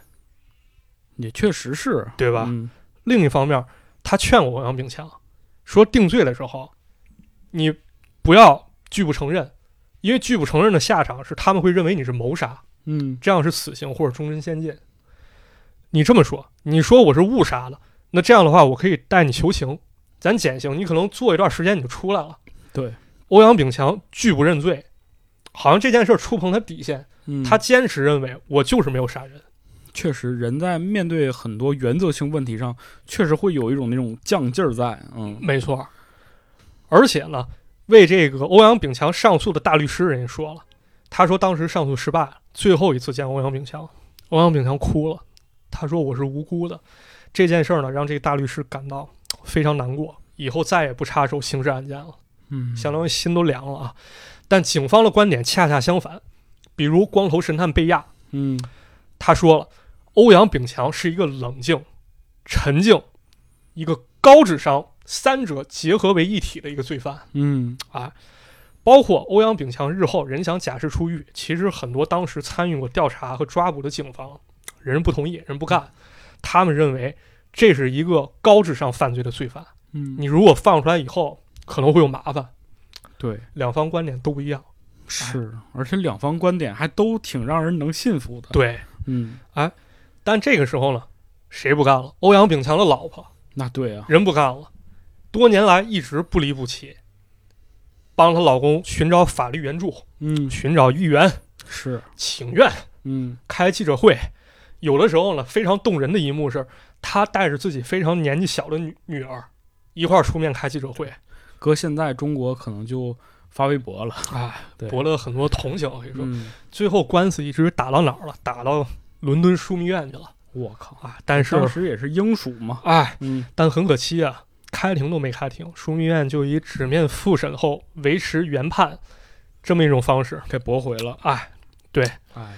也确实是，对吧？嗯另一方面，他劝过欧阳炳强说，定罪的时候，你不要拒不承认，因为拒不承认的下场是他们会认为你是谋杀，嗯这样是死刑或者终身监禁。你这么说，你说我是误杀的，那这样的话，我可以带你求情，咱减刑，你可能坐一段时间你就出来了。对，欧阳炳强拒不认罪，好像这件事触碰他底线，嗯，他坚持认为我就是没有杀人。确实，人在面对很多原则性问题上，确实会有一种那种犟劲儿在。嗯没错，而且呢，为这个欧阳炳强上诉的大律师人家说了，他说当时上诉失败了，最后一次见欧阳炳强，欧阳炳强哭了，他说我是无辜的。这件事儿呢，让这个大律师感到非常难过，以后再也不插手刑事案件了，嗯，相当于心都凉了啊。但警方的观点恰恰相反，比如光头神探贝亚，嗯他说了，欧阳炳强是一个冷静、沉静、一个高智商，三者结合为一体的一个罪犯。嗯啊包括欧阳炳强日后人想假释出狱，其实很多当时参与过调查和抓捕的警方，人不同意，人不干，他们认为这是一个高智商犯罪的罪犯。嗯，你如果放出来以后，可能会有麻烦。对两方观点都不一样。是，而且两方观点还都挺让人能信服的。，对，嗯，哎但这个时候呢，谁不干了？欧阳炳强的老婆那对啊，人不干了，多年来一直不离不弃，帮她老公寻找法律援助，嗯寻找议员是，请愿，嗯开记者会。有的时候呢，非常动人的一幕是，她带着自己非常年纪小的女女儿一块儿出面开记者会，搁现在中国可能就发微博了。哎，对博了很多同情。我跟你说，嗯，最后官司一直打到哪儿了？打到伦敦枢密院去了我靠，啊！但是，当时也是英属嘛。哎，嗯但很可惜啊，开庭都没开庭，枢密院就以纸面复审后维持原判这么一种方式，给驳回了。哎，哎，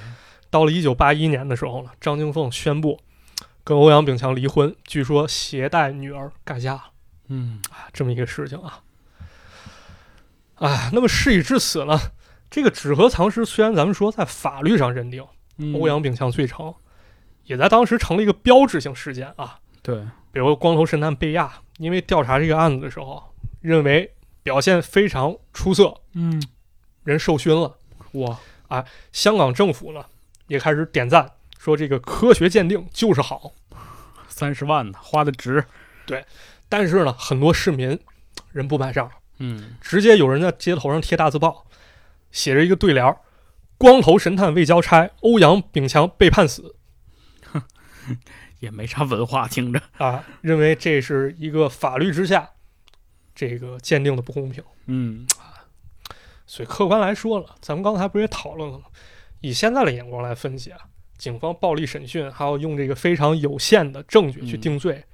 到了一九八一年的时候呢，张金凤宣布跟欧阳炳强离婚，据说携带女儿改嫁。嗯。啊，这么一个事情啊。哎，那么事已至此呢，这个纸盒藏尸虽然咱们说在法律上认定嗯。欧阳炳强罪成，也在当时成了一个标志性事件啊。对，比如光头神探贝亚，因为调查这个案子的时候，认为表现非常出色，嗯人受勋了。哇啊，香港政府呢也开始点赞，说这个科学鉴定就是好。三十万呢，花的值。对但是呢，很多市民人不买账，嗯直接有人在街头上贴大字报，写着一个对联儿：“光头神探未交差，欧阳炳强被判死。也没啥文化，听着。”啊，认为这是一个法律之下这个鉴定的不公平。嗯所以客观来说了，咱们刚才不是也讨论了吗？以现在的眼光来分析啊，警方暴力审讯，还有用这个非常有限的证据去定罪，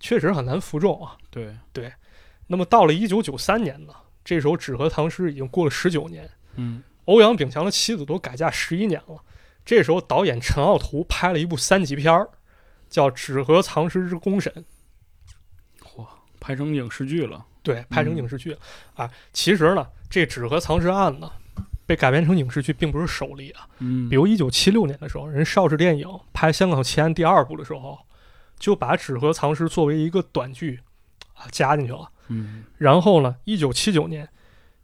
确实很难服众啊。对对，那么到了一九九三年呢，这时候纸和唐诗已经过了十九年，嗯欧阳炳强的妻子都改嫁十一年了。这时候导演陈奥图拍了一部三级片儿，叫《纸盒藏尸之公审》，拍成影视剧了。对，拍成嗯影视剧了、啊。其实呢，这纸盒藏尸案呢，被改编成影视剧并不是首例啊。嗯比如一九七六年的时候，人邵氏电影拍《香港奇案》第二部的时候，就把纸盒藏尸作为一个短剧啊加进去了。嗯然后呢，一九七九年，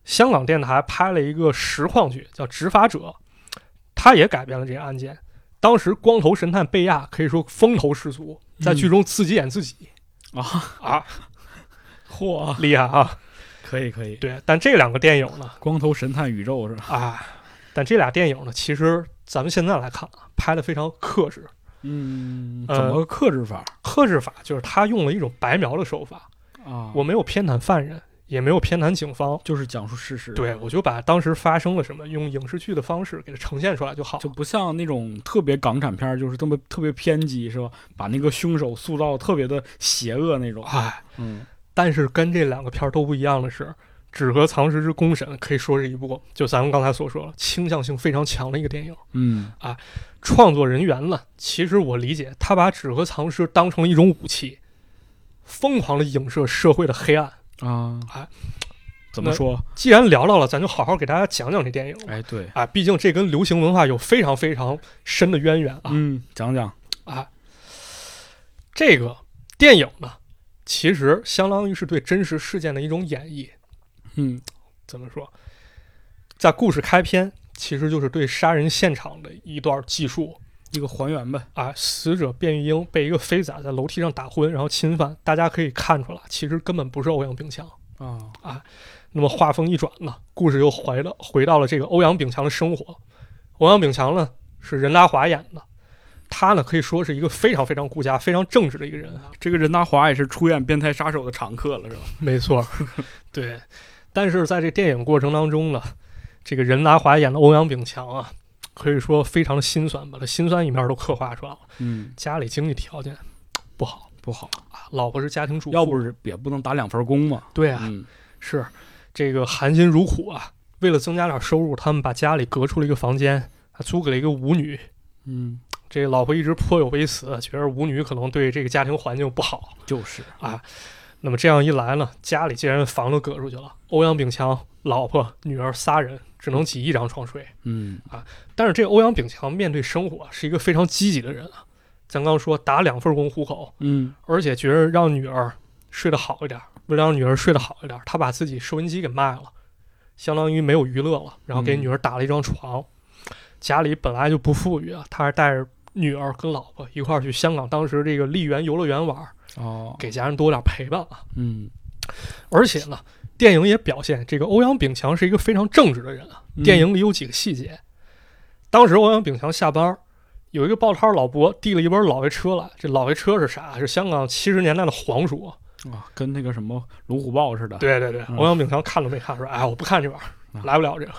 香港电台拍了一个实况剧，叫《执法者》，他也改编了这个案件。当时光头神探贝亚可以说风头十足，在剧中自己演自己、啊，啊，嚯，厉害啊！可以可以，对，但这两个电影呢，光头神探宇宙是吧？啊，但这俩电影呢，其实咱们现在来看啊，拍的非常克制。嗯，呃怎么个克制法克制法就是他用了一种白描的手法，啊？我没有偏袒犯人，也没有偏袒警方。就是讲述事实，对，我就把当时发生了什么，用影视剧的方式给它呈现出来就好。就不像那种特别港产片儿，就是这么特别偏激，是吧？把那个凶手塑造特别的邪恶那种。哎，嗯但是跟这两个片儿都不一样的是，《纸和藏尸之公审》可以说是一部就咱们刚才所说了倾向性非常强的一个电影。嗯啊创作人员呢，其实我理解他把纸和藏尸当成了一种武器，疯狂的影射社会的黑暗。啊，哎，怎么说？既然聊到了，咱就好好给大家讲讲这电影。哎，对，啊，毕竟这跟流行文化有非常非常深的渊源啊。嗯，讲讲，啊，这个电影呢，其实相当于是对真实事件的一种演绎。嗯怎么说？在故事开篇，其实就是对杀人现场的一段记述。一个还原呗。啊，死者卞玉英被一个飞仔在楼梯上打昏，然后侵犯。大家可以看出来，其实根本不是欧阳炳强。啊啊，那么话锋一转呢，故事又回了回到了这个欧阳炳强的生活。欧阳炳强呢是任达华演的，他呢可以说是一个非常非常顾家、非常正直的一个人啊。这个任达华也是出演变态杀手的常客了，是吧？没错，对。但是在这电影过程当中呢，这个任达华演的欧阳炳强啊，可以说非常的心酸，把他心酸一面都刻画出来了。嗯，家里经济条件不好不好，啊，老婆是家庭主妇，要不是也不能打两份工嘛。对啊，嗯是这个含辛茹苦啊，为了增加点收入，他们把家里隔出了一个房间，还租给了一个舞女。嗯，这个老婆一直颇有微词，觉得舞女可能对这个家庭环境不好就是啊。那么这样一来呢，家里既然房都隔出去了，欧阳炳强老婆、女儿仨人只能挤一张床睡。嗯啊但是这欧阳炳强面对生活是一个非常积极的人啊。咱刚说打两份工糊口，嗯而且觉得让女儿睡得好一点，为了让女儿睡得好一点，他把自己收音机给卖了，相当于没有娱乐了，然后给嗯女儿打了一张床。家里本来就不富裕啊，他还带着女儿跟老婆一块儿去香港当时这个丽园游乐园玩，哦，给家人多点陪伴啊。嗯，而且呢，电影也表现这个欧阳炳强是一个非常正直的人啊。嗯电影里有几个细节，当时欧阳炳强下班儿，有一个报摊儿老伯递了一本老爷车来，这老爷车是啥？是香港七十年代的黄鼠。啊，跟那个什么龙虎豹似的，，对对对，嗯欧阳炳强看都没看，说：“哎，我不看这玩意儿，啊来不了这个。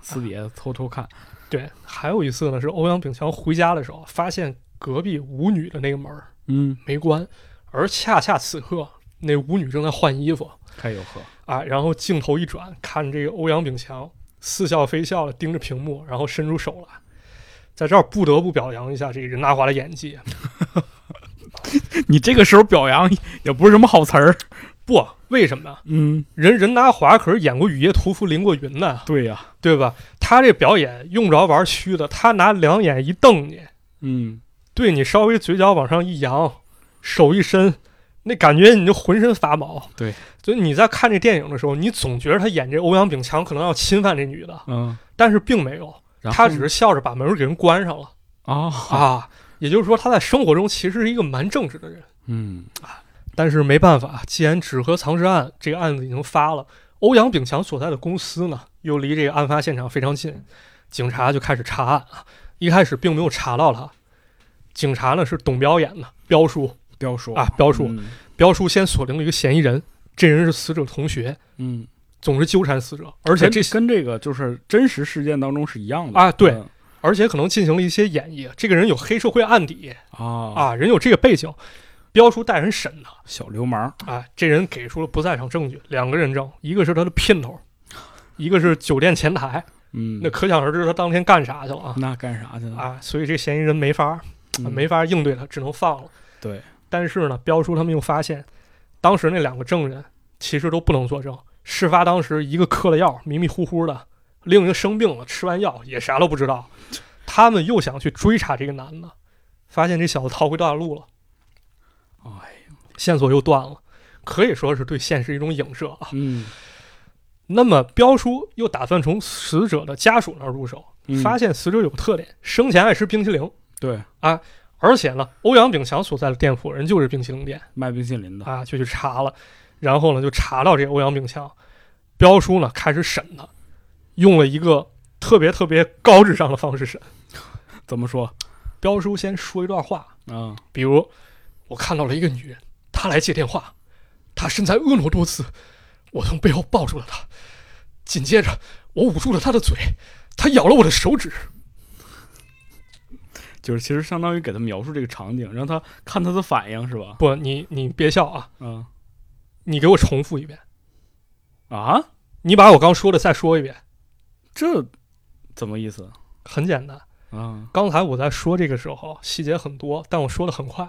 私底下偷偷看。”对，还有一次呢，是欧阳炳强回家的时候，发现隔壁舞女的那个门儿嗯，没关，而恰恰此刻那舞女正在换衣服开有喝。啊。然后镜头一转，看这个欧阳炳强似笑非笑的盯着屏幕，然后伸出手来。在这儿不得不表扬一下这个任达华的演技。你这个时候表扬也不是什么好词儿。不，为什么呀？嗯，人任达华可是演过《雨夜屠夫》林过云的，对呀、对吧？他这表演用不着玩虚的，他拿两眼一瞪你，嗯，对你稍微嘴角往上一扬，手一伸，那感觉你就浑身发毛。对，所以你在看这电影的时候，你总觉得他演这欧阳炳强可能要侵犯这女的，嗯，但是并没有，他只是笑着把门给人关上了啊，啊。也就是说，他在生活中其实是一个蛮正直的人。嗯，但是没办法，既然纸盒藏尸案这个案子已经发了，欧阳炳强所在的公司呢又离这个案发现场非常近，警察就开始查案啊。一开始并没有查到他，警察呢是董彪演的，彪叔彪叔啊，彪叔，嗯。彪叔先锁定了一个嫌疑人，这人是死者同学，嗯，总是纠缠死者，而且这跟这个就是真实事件当中是一样的。啊对嗯。而且可能进行了一些演绎，这个人有黑社会案底。啊，啊，人有这个背景，彪叔带人审他。小流氓，啊，这人给出了不在场证据，两个人证，一个是他的姘头，一个是酒店前台。嗯，那可想而知他当天干啥去了啊。那干啥去了？啊！所以这嫌疑人没法没法应对他，只能放了。对，但是呢，彪叔他们又发现，当时那两个证人其实都不能作证。事发当时，一个嗑了药，迷迷糊糊的；另一个生病了，吃完药也啥都不知道。他们又想去追查这个男的，发现这小子逃回大陆了，哎，线索又断了，可以说是对现实一种影射啊。嗯那么彪叔又打算从死者的家属那儿入手，嗯发现死者有特点，生前爱吃冰淇淋，对而且呢，欧阳炳强所在的店铺人就是冰淇淋店卖冰淇淋的，啊，就去查了，然后呢就查到这个欧阳炳强，彪叔呢开始审他，用了一个特别特别高智商的方式审。怎么说彪叔先说一段话，啊？比如我看到了一个女人，她来接电话，她身材婀娜多姿，我从背后抱住了她，紧接着我捂住了她的嘴，她咬了我的手指。就是其实相当于给他描述这个场景，让他看他的反应是吧？不，你你别笑啊，嗯你给我重复一遍，啊，你把我刚说的再说一遍。这怎么意思很简单，啊？刚才我在说这个时候细节很多，但我说的很快。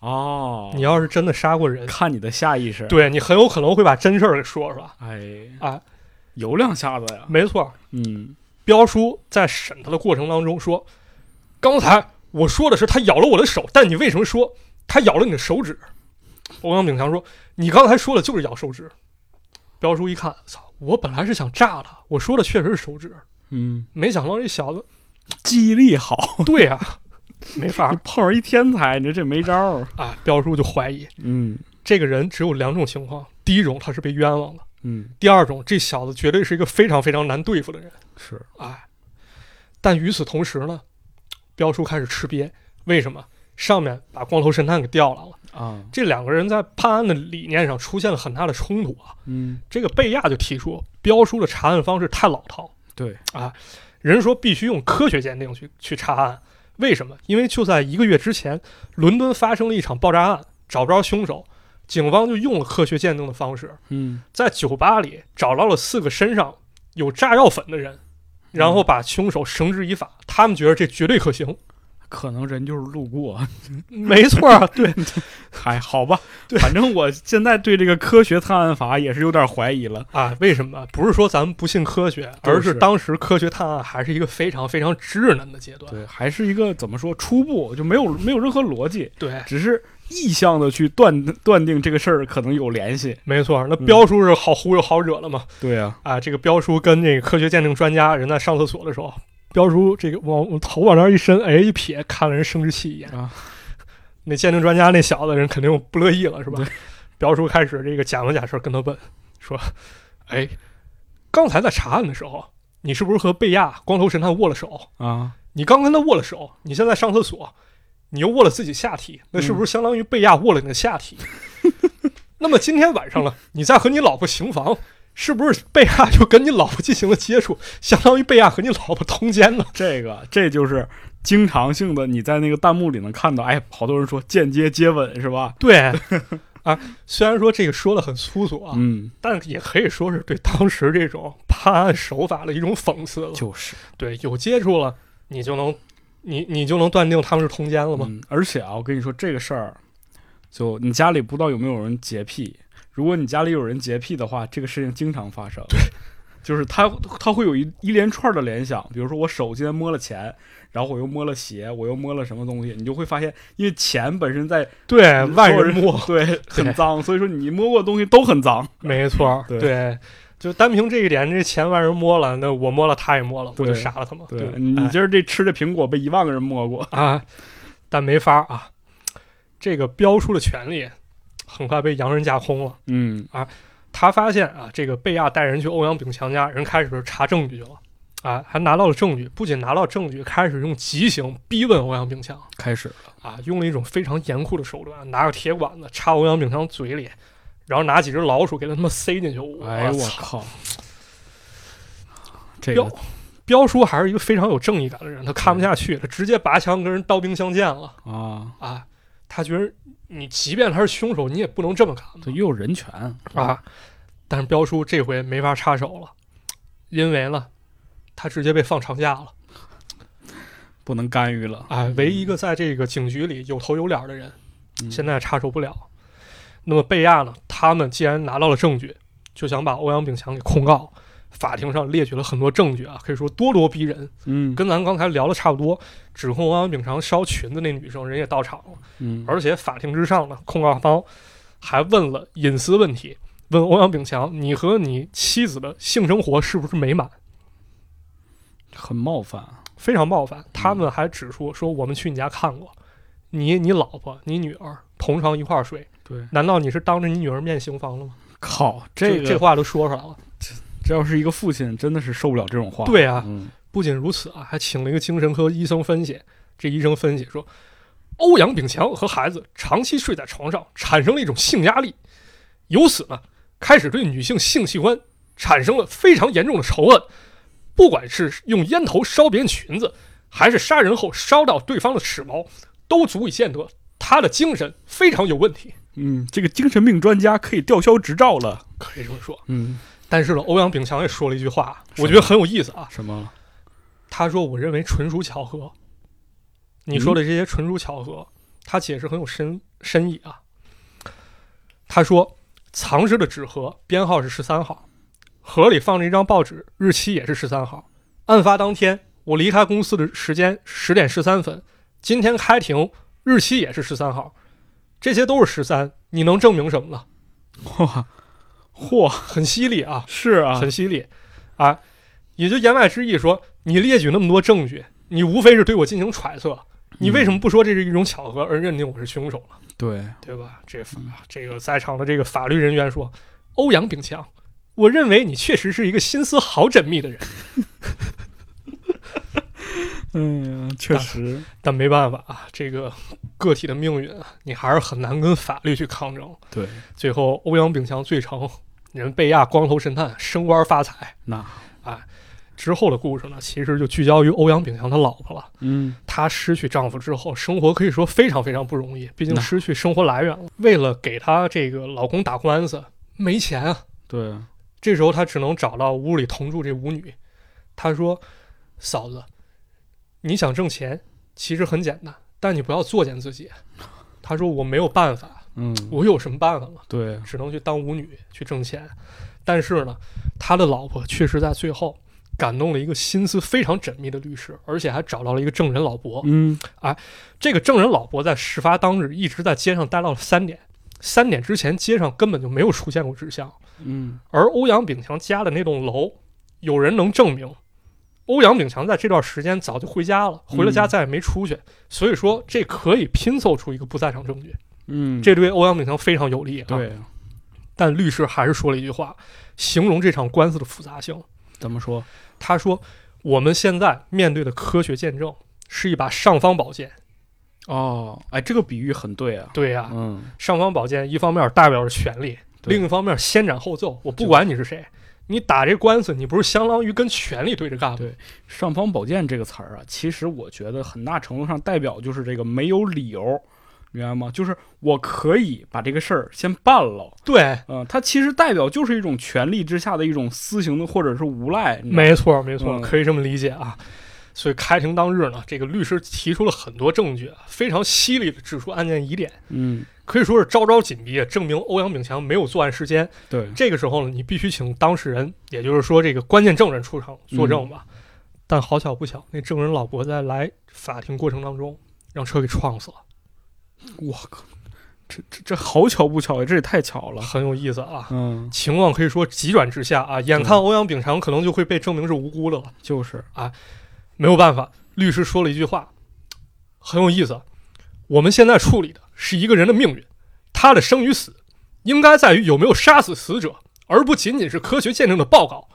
哦，你要是真的杀过人，看你的下意识，，对你很有可能会把真事儿给说出来。哎啊，有两下子呀，没错，嗯彪叔在审他的过程当中说：“刚才我说的是他咬了我的手，但你为什么说他咬了你的手指？”欧阳炳强说：“你刚才说的就是咬手指。”彪叔一看，操！我本来是想炸他，我说的确实是手指，嗯，没想到这小子，记忆力好，对呀、没法 碰上一天才，你这这没招儿。啊！彪叔就怀疑嗯这个人只有两种情况：第一种他是被冤枉的；嗯，第二种这小子绝对是一个非常非常难对付的人。是，哎，但与此同时呢，彪叔开始吃瘪，为什么？上面把光头神探给调来了，啊，这两个人在判案的理念上出现了很大的冲突啊。嗯，这个贝亚就提出，彪叔的查案方式太老套，对。啊，人说必须用科学鉴定去去查案，为什么？因为就在一个月之前，伦敦发生了一场爆炸案，找不着凶手，警方就用了科学鉴定的方式，嗯。在酒吧里找到了四个身上有炸药粉的人，然后把凶手绳之以法。他们觉得这绝对可行。可能人就是路过，没错儿，对，还好吧？对反正我现在对这个科学探案法也是有点怀疑了。啊，为什么？不是说咱们不信科学，而是是当时科学探案还是一个非常非常稚嫩的阶段。对，还是一个怎么说初步，就没有没有任何逻辑，对，只是意向的去断断定这个事儿可能有联系。没错。那彪叔是好忽悠好惹了嘛？对啊，啊，这个彪叔跟那个科学鉴定专家人在上厕所的时候，彪叔这个往往头往那儿一伸，哎，一瞥，看了人生殖器一眼。啊那鉴定专家那小子人肯定不乐意了，是吧对？彪叔开始这个假模假式跟他问说：“哎，刚才在查案的时候，你是不是和贝亚光头神探握了手？啊，你刚跟他握了手，你现在上厕所，你又握了自己下体，那是不是相当于贝亚握了你的下体？那么今天晚上了，你在和你老婆行房，是不是贝亚就跟你老婆进行了接触，相当于贝亚和你老婆通奸呢？这个这就是经常性的，你在那个弹幕里能看到，哎，好多人说间接接吻是吧？对，啊，虽然说这个说的很粗俗啊，嗯，但也可以说是对当时这种判案手法的一种讽刺了。就是对，有接触了，你就能，你你就能断定他们是通奸了吗？嗯，而且啊，我跟你说这个事儿，就你家里不知道有没有人洁癖，如果你家里有人洁癖的话，这个事情经常发生。对，就是他他会有一一连串的联想，比如说我手今天摸了钱，然后我又摸了鞋，我又摸了什么东西，你就会发现，因为钱本身在对，万所有人摸，对很脏，所以说你摸过的东西都很脏。没错，对就单凭这一点，这钱万人摸了，那我摸了，他也摸了，我就杀了他嘛。对对，你哎。今儿这吃的苹果被一万个人摸过，啊，但没法儿啊，这个标出的权利很快被洋人架空了。嗯。啊他发现啊，这个贝亚带人去欧阳炳强家，人开始查证据去了，啊，还拿到了证据，不仅拿到证据，开始用极刑逼问欧阳炳强，开始了，啊，用了一种非常严酷的手段，拿个铁管子插欧阳炳强嘴里，然后拿几只老鼠给他他妈塞进去。哎我操！靠，这彪个彪叔还是一个非常有正义感的人，他看不下去，他直接拔枪跟人刀兵相见了啊，啊！他觉得你即便他是凶手，你也不能这么干这又有人权啊！但是彪叔这回没法插手了，因为呢，他直接被放长假了。不能干预了。哎，唯一一个在这个警局里有头有脸的人，嗯现在插手不了。那么贝亚呢？他们既然拿到了证据，就想把欧阳炳强给控告。法庭上列举了很多证据啊，可以说咄咄逼人，嗯跟咱刚才聊的差不多。指控欧阳炳强烧裙子那女生，人也到场了。嗯，而且法庭之上呢，控告方还问了隐私问题，问欧阳炳强：“你和你妻子的性生活是不是美满很冒犯。？”非常冒犯。他们还指出说：“我们去你家看过，你、你老婆、你女儿同床一块儿睡，对，难道你是当着你女儿面行房了吗？”靠，这个这话都说出来了。这要是一个父亲，真的是受不了这种话。对啊，嗯，不仅如此啊，还请了一个精神科医生分析。这医生分析说，欧阳炳强和孩子长期睡在床上，产生了一种性压力，由此呢，开始对女性性器官产生了非常严重的仇恨。不管是用烟头烧别人裙子，还是杀人后烧到对方的齿毛，都足以见得他的精神非常有问题。嗯，这个精神病专家可以吊销执照了。可以这么说。嗯，但是呢，欧阳炳强也说了一句话，我觉得很有意思啊。什么？他说：“我认为纯属巧合。”你说的这些纯属巧合，他解释很有深深意啊。他说，藏尸的纸盒编号是十三号，盒里放着一张报纸，日期也是十三号。案发当天，我离开公司的时间十点十三分，今天开庭，日期也是十三号，这些都是十三，你能证明什么呢？哇，嚯，很犀利啊，是啊，很犀利啊！也就言外之意说，你列举那么多证据，你无非是对我进行揣测，你为什么不说这是一种巧合而认定我是凶手呢？对，对吧？这法这个在场的这个法律人员说，欧阳炳强，我认为你确实是一个心思好缜密的人，嗯，确实，但没办法啊，这个个体的命运啊，你还是很难跟法律去抗争。对，最后，欧阳炳强罪成，人被压光头神探，升官发财。那，之后的故事呢，其实就聚焦于欧阳炳强他老婆了。嗯，她失去丈夫之后，生活可以说非常非常不容易，毕竟失去生活来源了。为了给她这个老公打官司，没钱啊。对，这时候她只能找到屋里同住这舞女。她说：“嫂子，你想挣钱，其实很简单，但你不要作践自己。”他说：“我没有办法，嗯，我有什么办法呢？对，只能去当舞女去挣钱。”但是呢，他的老婆确实在最后感动了一个心思非常缜密的律师，而且还找到了一个证人老伯。嗯，这个证人老伯在事发当日一直在街上待到了三点，三点之前街上根本就没有出现过纸箱。嗯，而欧阳炳强家的那栋楼，有人能证明，欧阳炳强在这段时间早就回家了，回了家再也没出去。所以说，这可以拼凑出一个不在场证据，嗯，这对欧阳炳强非常有利啊。，对，但律师还是说了一句话，形容这场官司的复杂性。怎么说？他说：“我们现在面对的科学见证是一把尚方宝剑。哦，哎，这个比喻很对啊。对呀、嗯，尚方宝剑一方面代表着权力，另一方面先斩后奏。我不管你是谁，你打这官司，你不是相当于跟权力对着干吗？对尚方宝剑这个词儿啊，其实我觉得很大程度上代表就是这个没有理由，明白吗？就是我可以把这个事儿先办了，对，嗯、它其实代表就是一种权力之下的一种私刑的或者是无赖，没错，没错，嗯可以这么理解啊。所以开庭当日呢，这个律师提出了很多证据，非常犀利的指出案件疑点，嗯，可以说是招招紧逼，证明欧阳炳强没有作案时间。对，这个时候呢，你必须请当事人，也就是说这个关键证人出场作证吧。但好巧不巧，那证人老伯在来法庭过程当中让车给撞死了，我靠，这这这好巧不巧呀，这也太巧了。很有意思啊。嗯，情况可以说急转直下啊！眼看欧阳炳强可能就会被证明是无辜的了，就是啊，没有办法，律师说了一句话，很有意思。我们现在处理的是一个人的命运，他的生与死应该在于有没有杀死死者，而不仅仅是科学鉴证的报告。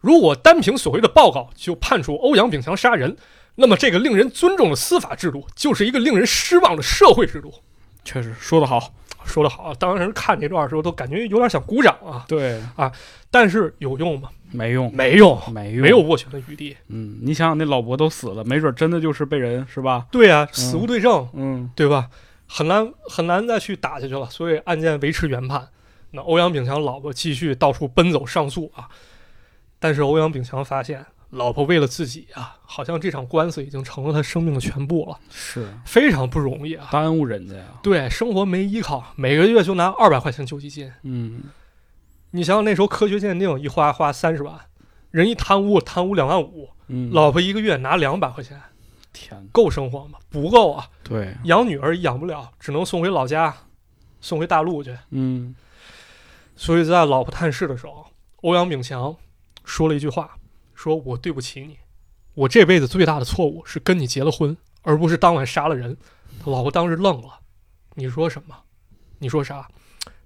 如果单凭所谓的报告就判处欧阳炳强杀人，那么这个令人尊重的司法制度就是一个令人失望的社会制度。确实说得好。说得好，当时看这段的时候都感觉有点想鼓掌啊。对啊，但是有用吗？没用，没用，没用，没有。斡旋的余地。嗯，你想想，那老伯都死了，没准真的就是被人是吧？对啊，死无对证，嗯，对吧？很难很难再去打下去了，所以案件维持原判。那欧阳炳强老婆继续到处奔走上诉啊，但是欧阳炳强发现，老婆为了自己啊，好像这场官司已经成了他生命的全部了，是非常不容易啊。耽误人家呀。对，生活没依靠，每个月就拿二百块钱救济金。嗯，你想想那时候科学鉴定一花花三十万，人一贪污贪污两万五，嗯，老婆一个月拿两百块钱，天，够生活吗？不够啊，对，养女儿养不了，只能送回老家，送回大陆去。嗯，所以在老婆探视的时候，欧阳炳强说了一句话：“说我对不起你，我这辈子最大的错误是跟你结了婚，而不是当晚杀了人。”他老婆当时愣了：“你说什么？你说啥？”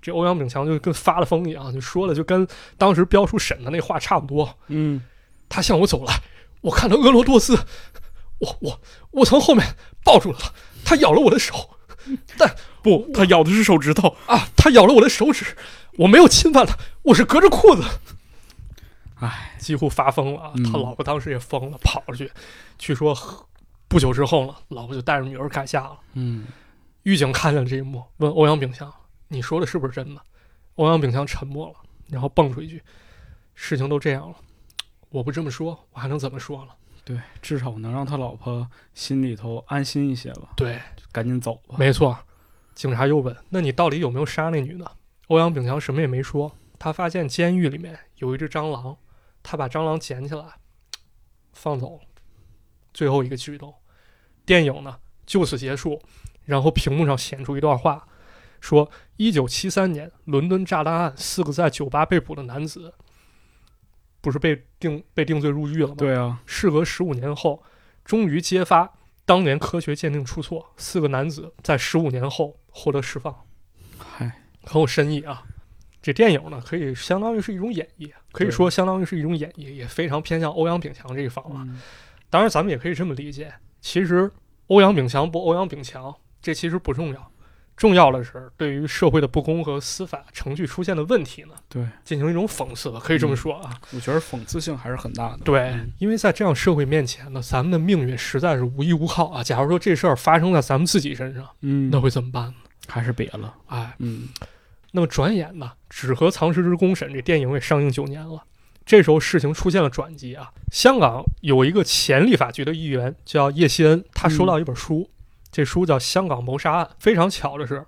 这欧阳炳强就跟发了疯一样，就说了，就跟当时标书审的那话差不多。嗯，他向我走来，我看到俄罗多斯，我我我从后面抱住了他，他咬了我的手，但 不，他咬的是手指头。啊，他咬了我的手指，我没有侵犯他，我是隔着裤子。唉，几乎发疯了他老婆当时也疯了，跑出去，据说不久之后呢，老婆就带着女儿赶下了。嗯，狱警看见了这一幕，问欧阳炳强：“你说的是不是真的？”欧阳炳强沉默了，然后蹦出一句：“事情都这样了，我不这么说，我还能怎么说了对，至少能让他老婆心里头安心一些吧。？”对，赶紧走吧。没错。警察又问：“那你到底有没有杀那女的？”欧阳炳强什么也没说。他发现监狱里面有一只蟑螂，他把蟑螂捡起来放走了。最后一个举动，电影呢就此结束。然后屏幕上显出一段话，说：“一九七三年伦敦炸弹案，四个在酒吧被捕的男子，不是被定被定罪入狱了吗？对啊，事隔十五年后，终于揭发当年科学鉴定出错，四个男子在十五年后获得释放，嗨，很有深意啊。这电影呢，可以相当于是一种演绎，可以说相当于是一种演绎，也非常偏向欧阳炳强这一方了。嗯当然，咱们也可以这么理解，其实欧阳炳强不欧阳炳强，这其实不重要，重要的是对于社会的不公和司法程序出现的问题呢，对，进行一种讽刺吧，可以这么说啊。我觉得讽刺性还是很大的。对嗯，因为在这样社会面前呢，咱们的命运实在是无依无靠啊。假如说这事儿发生在咱们自己身上，嗯，那会怎么办呢？还是别了。哎，嗯，那么转眼呢，《纸和藏尸之公审》这电影也上映九年了。这时候事情出现了转机啊！香港有一个前立法局的议员叫叶希恩，他收到一本书，这书叫《香港谋杀案》。非常巧的是，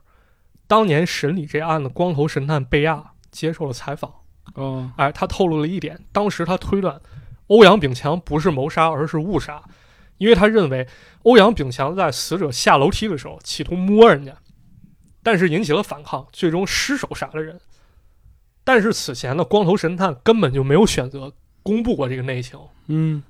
当年审理这案的光头神探贝亚接受了采访。哦，哎，他透露了一点，当时他推断欧阳炳强不是谋杀，而是误杀，因为他认为欧阳炳强在死者下楼梯的时候企图摸人家，但是引起了反抗，最终失手杀了人。但是此前的，光头神探根本就没有选择公布过这个内情，嗯，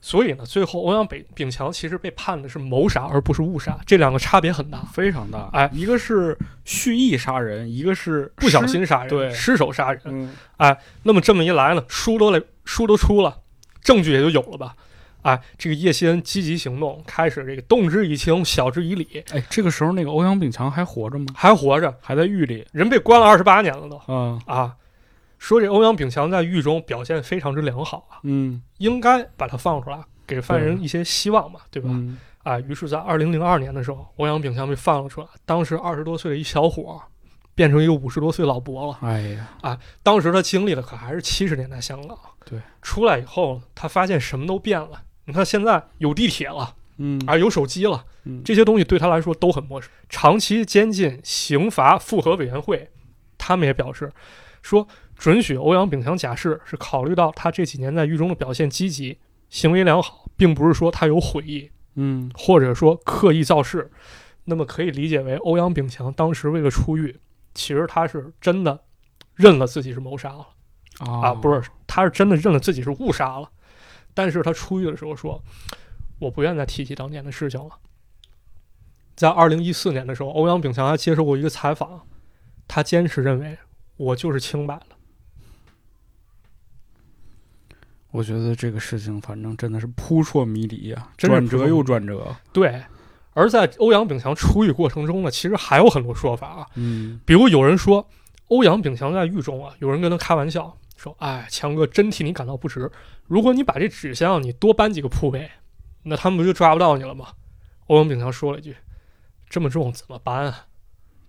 所以呢，最后欧阳北炳强其实被判的是谋杀，而不是误杀，这两个差别很大。非常大。哎一个是蓄意杀人，一个是不小。心杀人，对失手杀人，嗯，那么这么一来呢，书都来，书都出了，证据也就有了吧？哎，这个叶锡恩积极行动，开始这个动之以情，晓之以理，哎，这个时候那个欧阳炳强还活着吗？还活着，还在狱里人被关了二十八年了都嗯？啊。说这欧阳炳强在狱中表现非常之良好啊，嗯，应该把他放出来，给犯人一些希望嘛，对吧？嗯，啊，于是，在二零零二年的时候，欧阳炳强被放了出来。当时二十多岁的一小伙儿，变成一个五十多岁老伯了。哎呀啊，当时他经历的可还是七十年代香港。对，出来以后，他发现什么都变了。你看现在有地铁了，嗯，啊，有手机了，嗯这些东西对他来说都很陌生。长期监禁刑罚复核委员会，他们也表示说，准许欧阳炳强假释是考虑到他这几年在狱中的表现积极，行为良好，并不是说他有悔意。嗯，或者说刻意造势，那么可以理解为欧阳炳强当时为了出狱，其实他是真的认了自己是谋杀了啊，不是，是，他是真的认了自己是误杀了。但是他出狱的时候说，我不愿再提起当年的事情了。在二零一四年的时候，欧阳炳强还接受过一个采访，他坚持认为我就是清白的。我觉得这个事情反正真的是扑朔迷离呀，真是转折又转折。对，而在欧阳炳强出狱过程中呢，其实还有很多说法啊。嗯，比如有人说，欧阳炳强在狱中啊，有人跟他开玩笑说：“哎，强哥真替你感到不值。如果你把这纸箱你多搬几个铺位，那他们不就抓不到你了吗？”欧阳炳强说了一句：“这么重怎么搬啊？”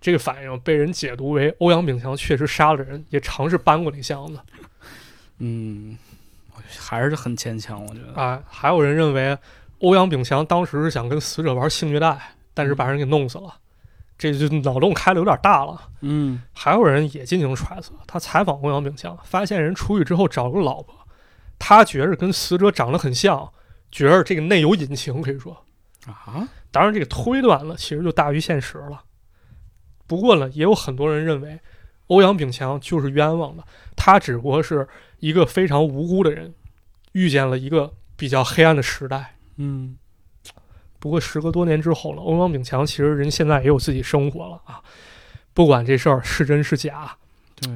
这个反应被人解读为欧阳炳强确实杀了人，也尝试搬过那箱子。嗯，我还是很牵强，我觉得。啊，还有人认为欧阳炳强当时是想跟死者玩性虐待，但是把人给弄死了，这就脑洞开的有点大了。嗯还有人也进行揣测，他采访欧阳炳强，发现人出狱之后找了个老婆，他觉着跟死者长得很像，觉着这个内有隐情，可以说，啊，当然这个推断了，其实就大于现实了。不过呢，也有很多人认为，欧阳炳强就是冤枉的，他只不过是一个非常无辜的人，遇见了一个比较黑暗的时代。嗯不过时隔多年之后了，欧阳炳强其实人现在也有自己生活了啊。不管这事儿是真是假，对，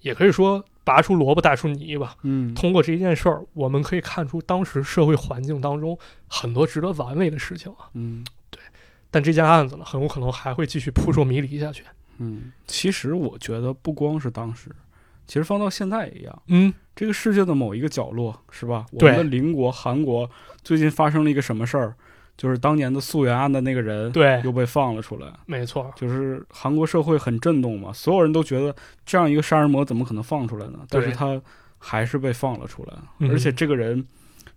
也可以说拔出萝卜带出泥吧。嗯通过这一件事儿，我们可以看出当时社会环境当中很多值得玩味的事情啊。嗯对但这件案子呢，很有可能还会继续扑朔迷离下去。嗯，其实我觉得不光是当时，其实放到现在也一样。嗯，这个世界的某一个角落，是吧？我们的邻国韩国最近发生了一个什么事儿？就是当年的溯源案的那个人，对又被放了出来。没错，就是韩国社会很震动嘛，所有人都觉得这样一个杀人魔怎么可能放出来呢？但是他还是被放了出来，嗯而且这个人，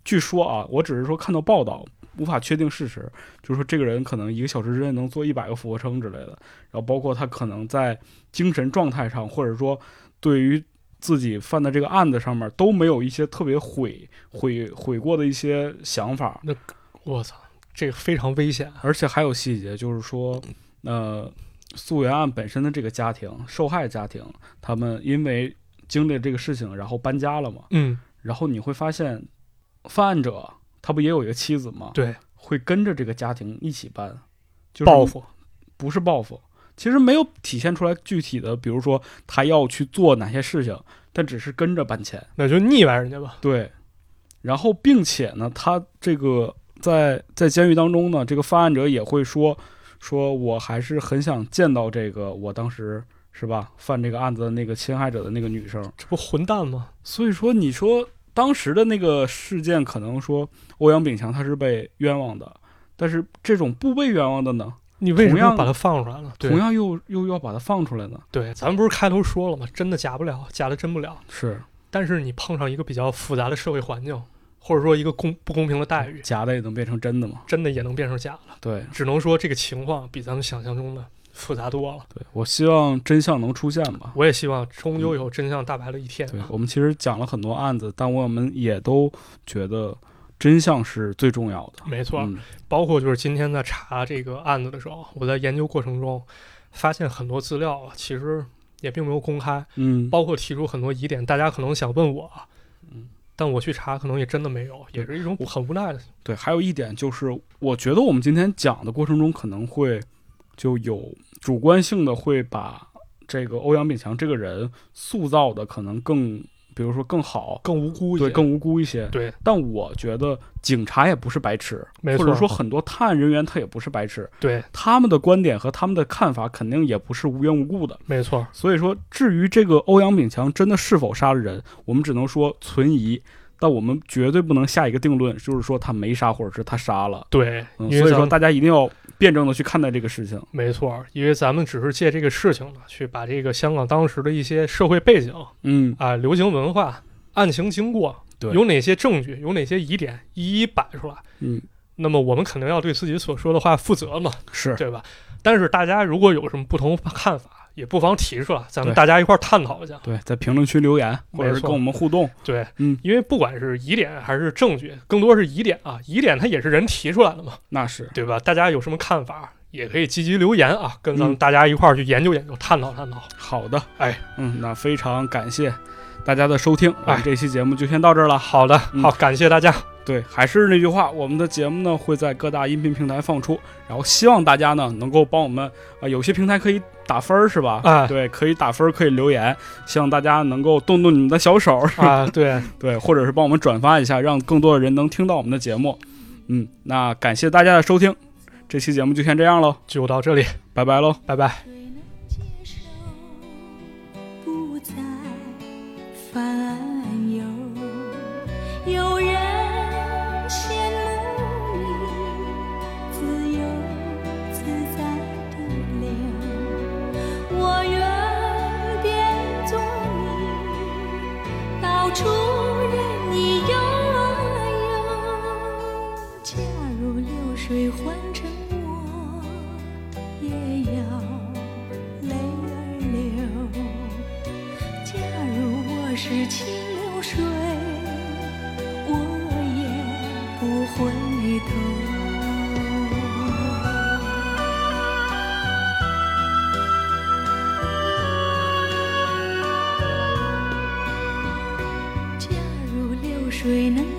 据说啊，我只是说看到报道，无法确定事实，就是说这个人可能一个小时之内能做一百个俯卧撑之类的，然后包括他可能在精神状态上，或者说对于自己犯的这个案子上面都没有一些特别悔悔悔过的一些想法，那我操，这个非常危险啊。而且还有细节，就是说，呃，溯源案本身的这个家庭，受害家庭，他们因为经历这个事情，然后搬家了嘛，嗯，然后你会发现，犯案者他不也有一个妻子吗？对，会跟着这个家庭一起搬，就是报复，不是报复，其实没有体现出来具体的，比如说他要去做哪些事情，但只是跟着搬迁。那就腻歪人家吧。对，然后并且呢，他这个在在监狱当中呢，这个犯案者也会说，说我还是很想见到这个我当时是吧犯这个案子的那个侵害者的那个女生。这不混蛋吗？所以说，你说当时的那个事件，可能说欧阳炳强他是被冤枉的，但是这种不被冤枉的呢，你为什么要把它放出来了？同样又又要把它放出来呢？对，咱们不是开头说了吗？真的假不了，假的真不了。是但是你碰上一个比较复杂的社会环境，或者说一个公不公平的待遇，假的也能变成真的吗？真的也能变成假的。对只能说这个情况比咱们想象中的复杂多了。对，我希望真相能出现吧。我也希望终究有真相大白的一天啊。对我们其实讲了很多案子，但我们也都觉得真相是最重要的。没错，嗯包括就是今天在查这个案子的时候，我在研究过程中发现很多资料啊，其实也并没有公开，嗯，包括提出很多疑点，大家可能想问我，嗯，但我去查可能也真的没有，也是一种很无奈的。对，还有一点就是，我觉得我们今天讲的过程中可能会就有主观性的会把这个欧阳炳强这个人塑造的可能更，比如说更好，更无辜一些，对，更无辜一些。对，但我觉得警察也不是白痴，没或者说很多探案人员他也不是白痴，对，他们的观点和他们的看法肯定也不是无缘无故的。没错，所以说，至于这个欧阳炳强真的是否杀了人，我们只能说存疑，但我们绝对不能下一个定论，就是说他没杀，或者是他杀了。对，嗯，所以说大家一定要辩证的去看待这个事情。没错，因为咱们只是借这个事情呢，去把这个香港当时的一些社会背景嗯，啊、流行文化、案情经过，对有哪些证据，有哪些疑点，一一摆出来。嗯，那么我们肯定要对自己所说的话负责嘛，是对吧？但是大家如果有什么不同看法，也不妨提出来，咱们大家一块儿探讨一下。对，在评论区留言或者是跟我们互动。对，嗯，因为不管是疑点还是证据，更多是疑点啊，疑点它也是人提出来的嘛，那是对吧？大家有什么看法，也可以积极留言啊，跟咱们嗯大家一块儿去研究研究，探讨探讨。好的。哎，嗯，那非常感谢大家的收听，我哎们这期节目就先到这儿了。好的，嗯好，感谢大家。对，还是那句话，我们的节目呢会在各大音频平台放出，然后希望大家呢能够帮我们，啊、有些平台可以打分儿是吧？啊对，可以打分儿，可以留言，希望大家能够动动你们的小手儿，啊，对，对，或者是帮我们转发一下，让更多的人能听到我们的节目。嗯，那感谢大家的收听，这期节目就先这样喽，就到这里，拜拜喽。拜拜。主人你游啊游。假如流水换成我。也要泪儿流。假如我是清流水，我也不回头。谁能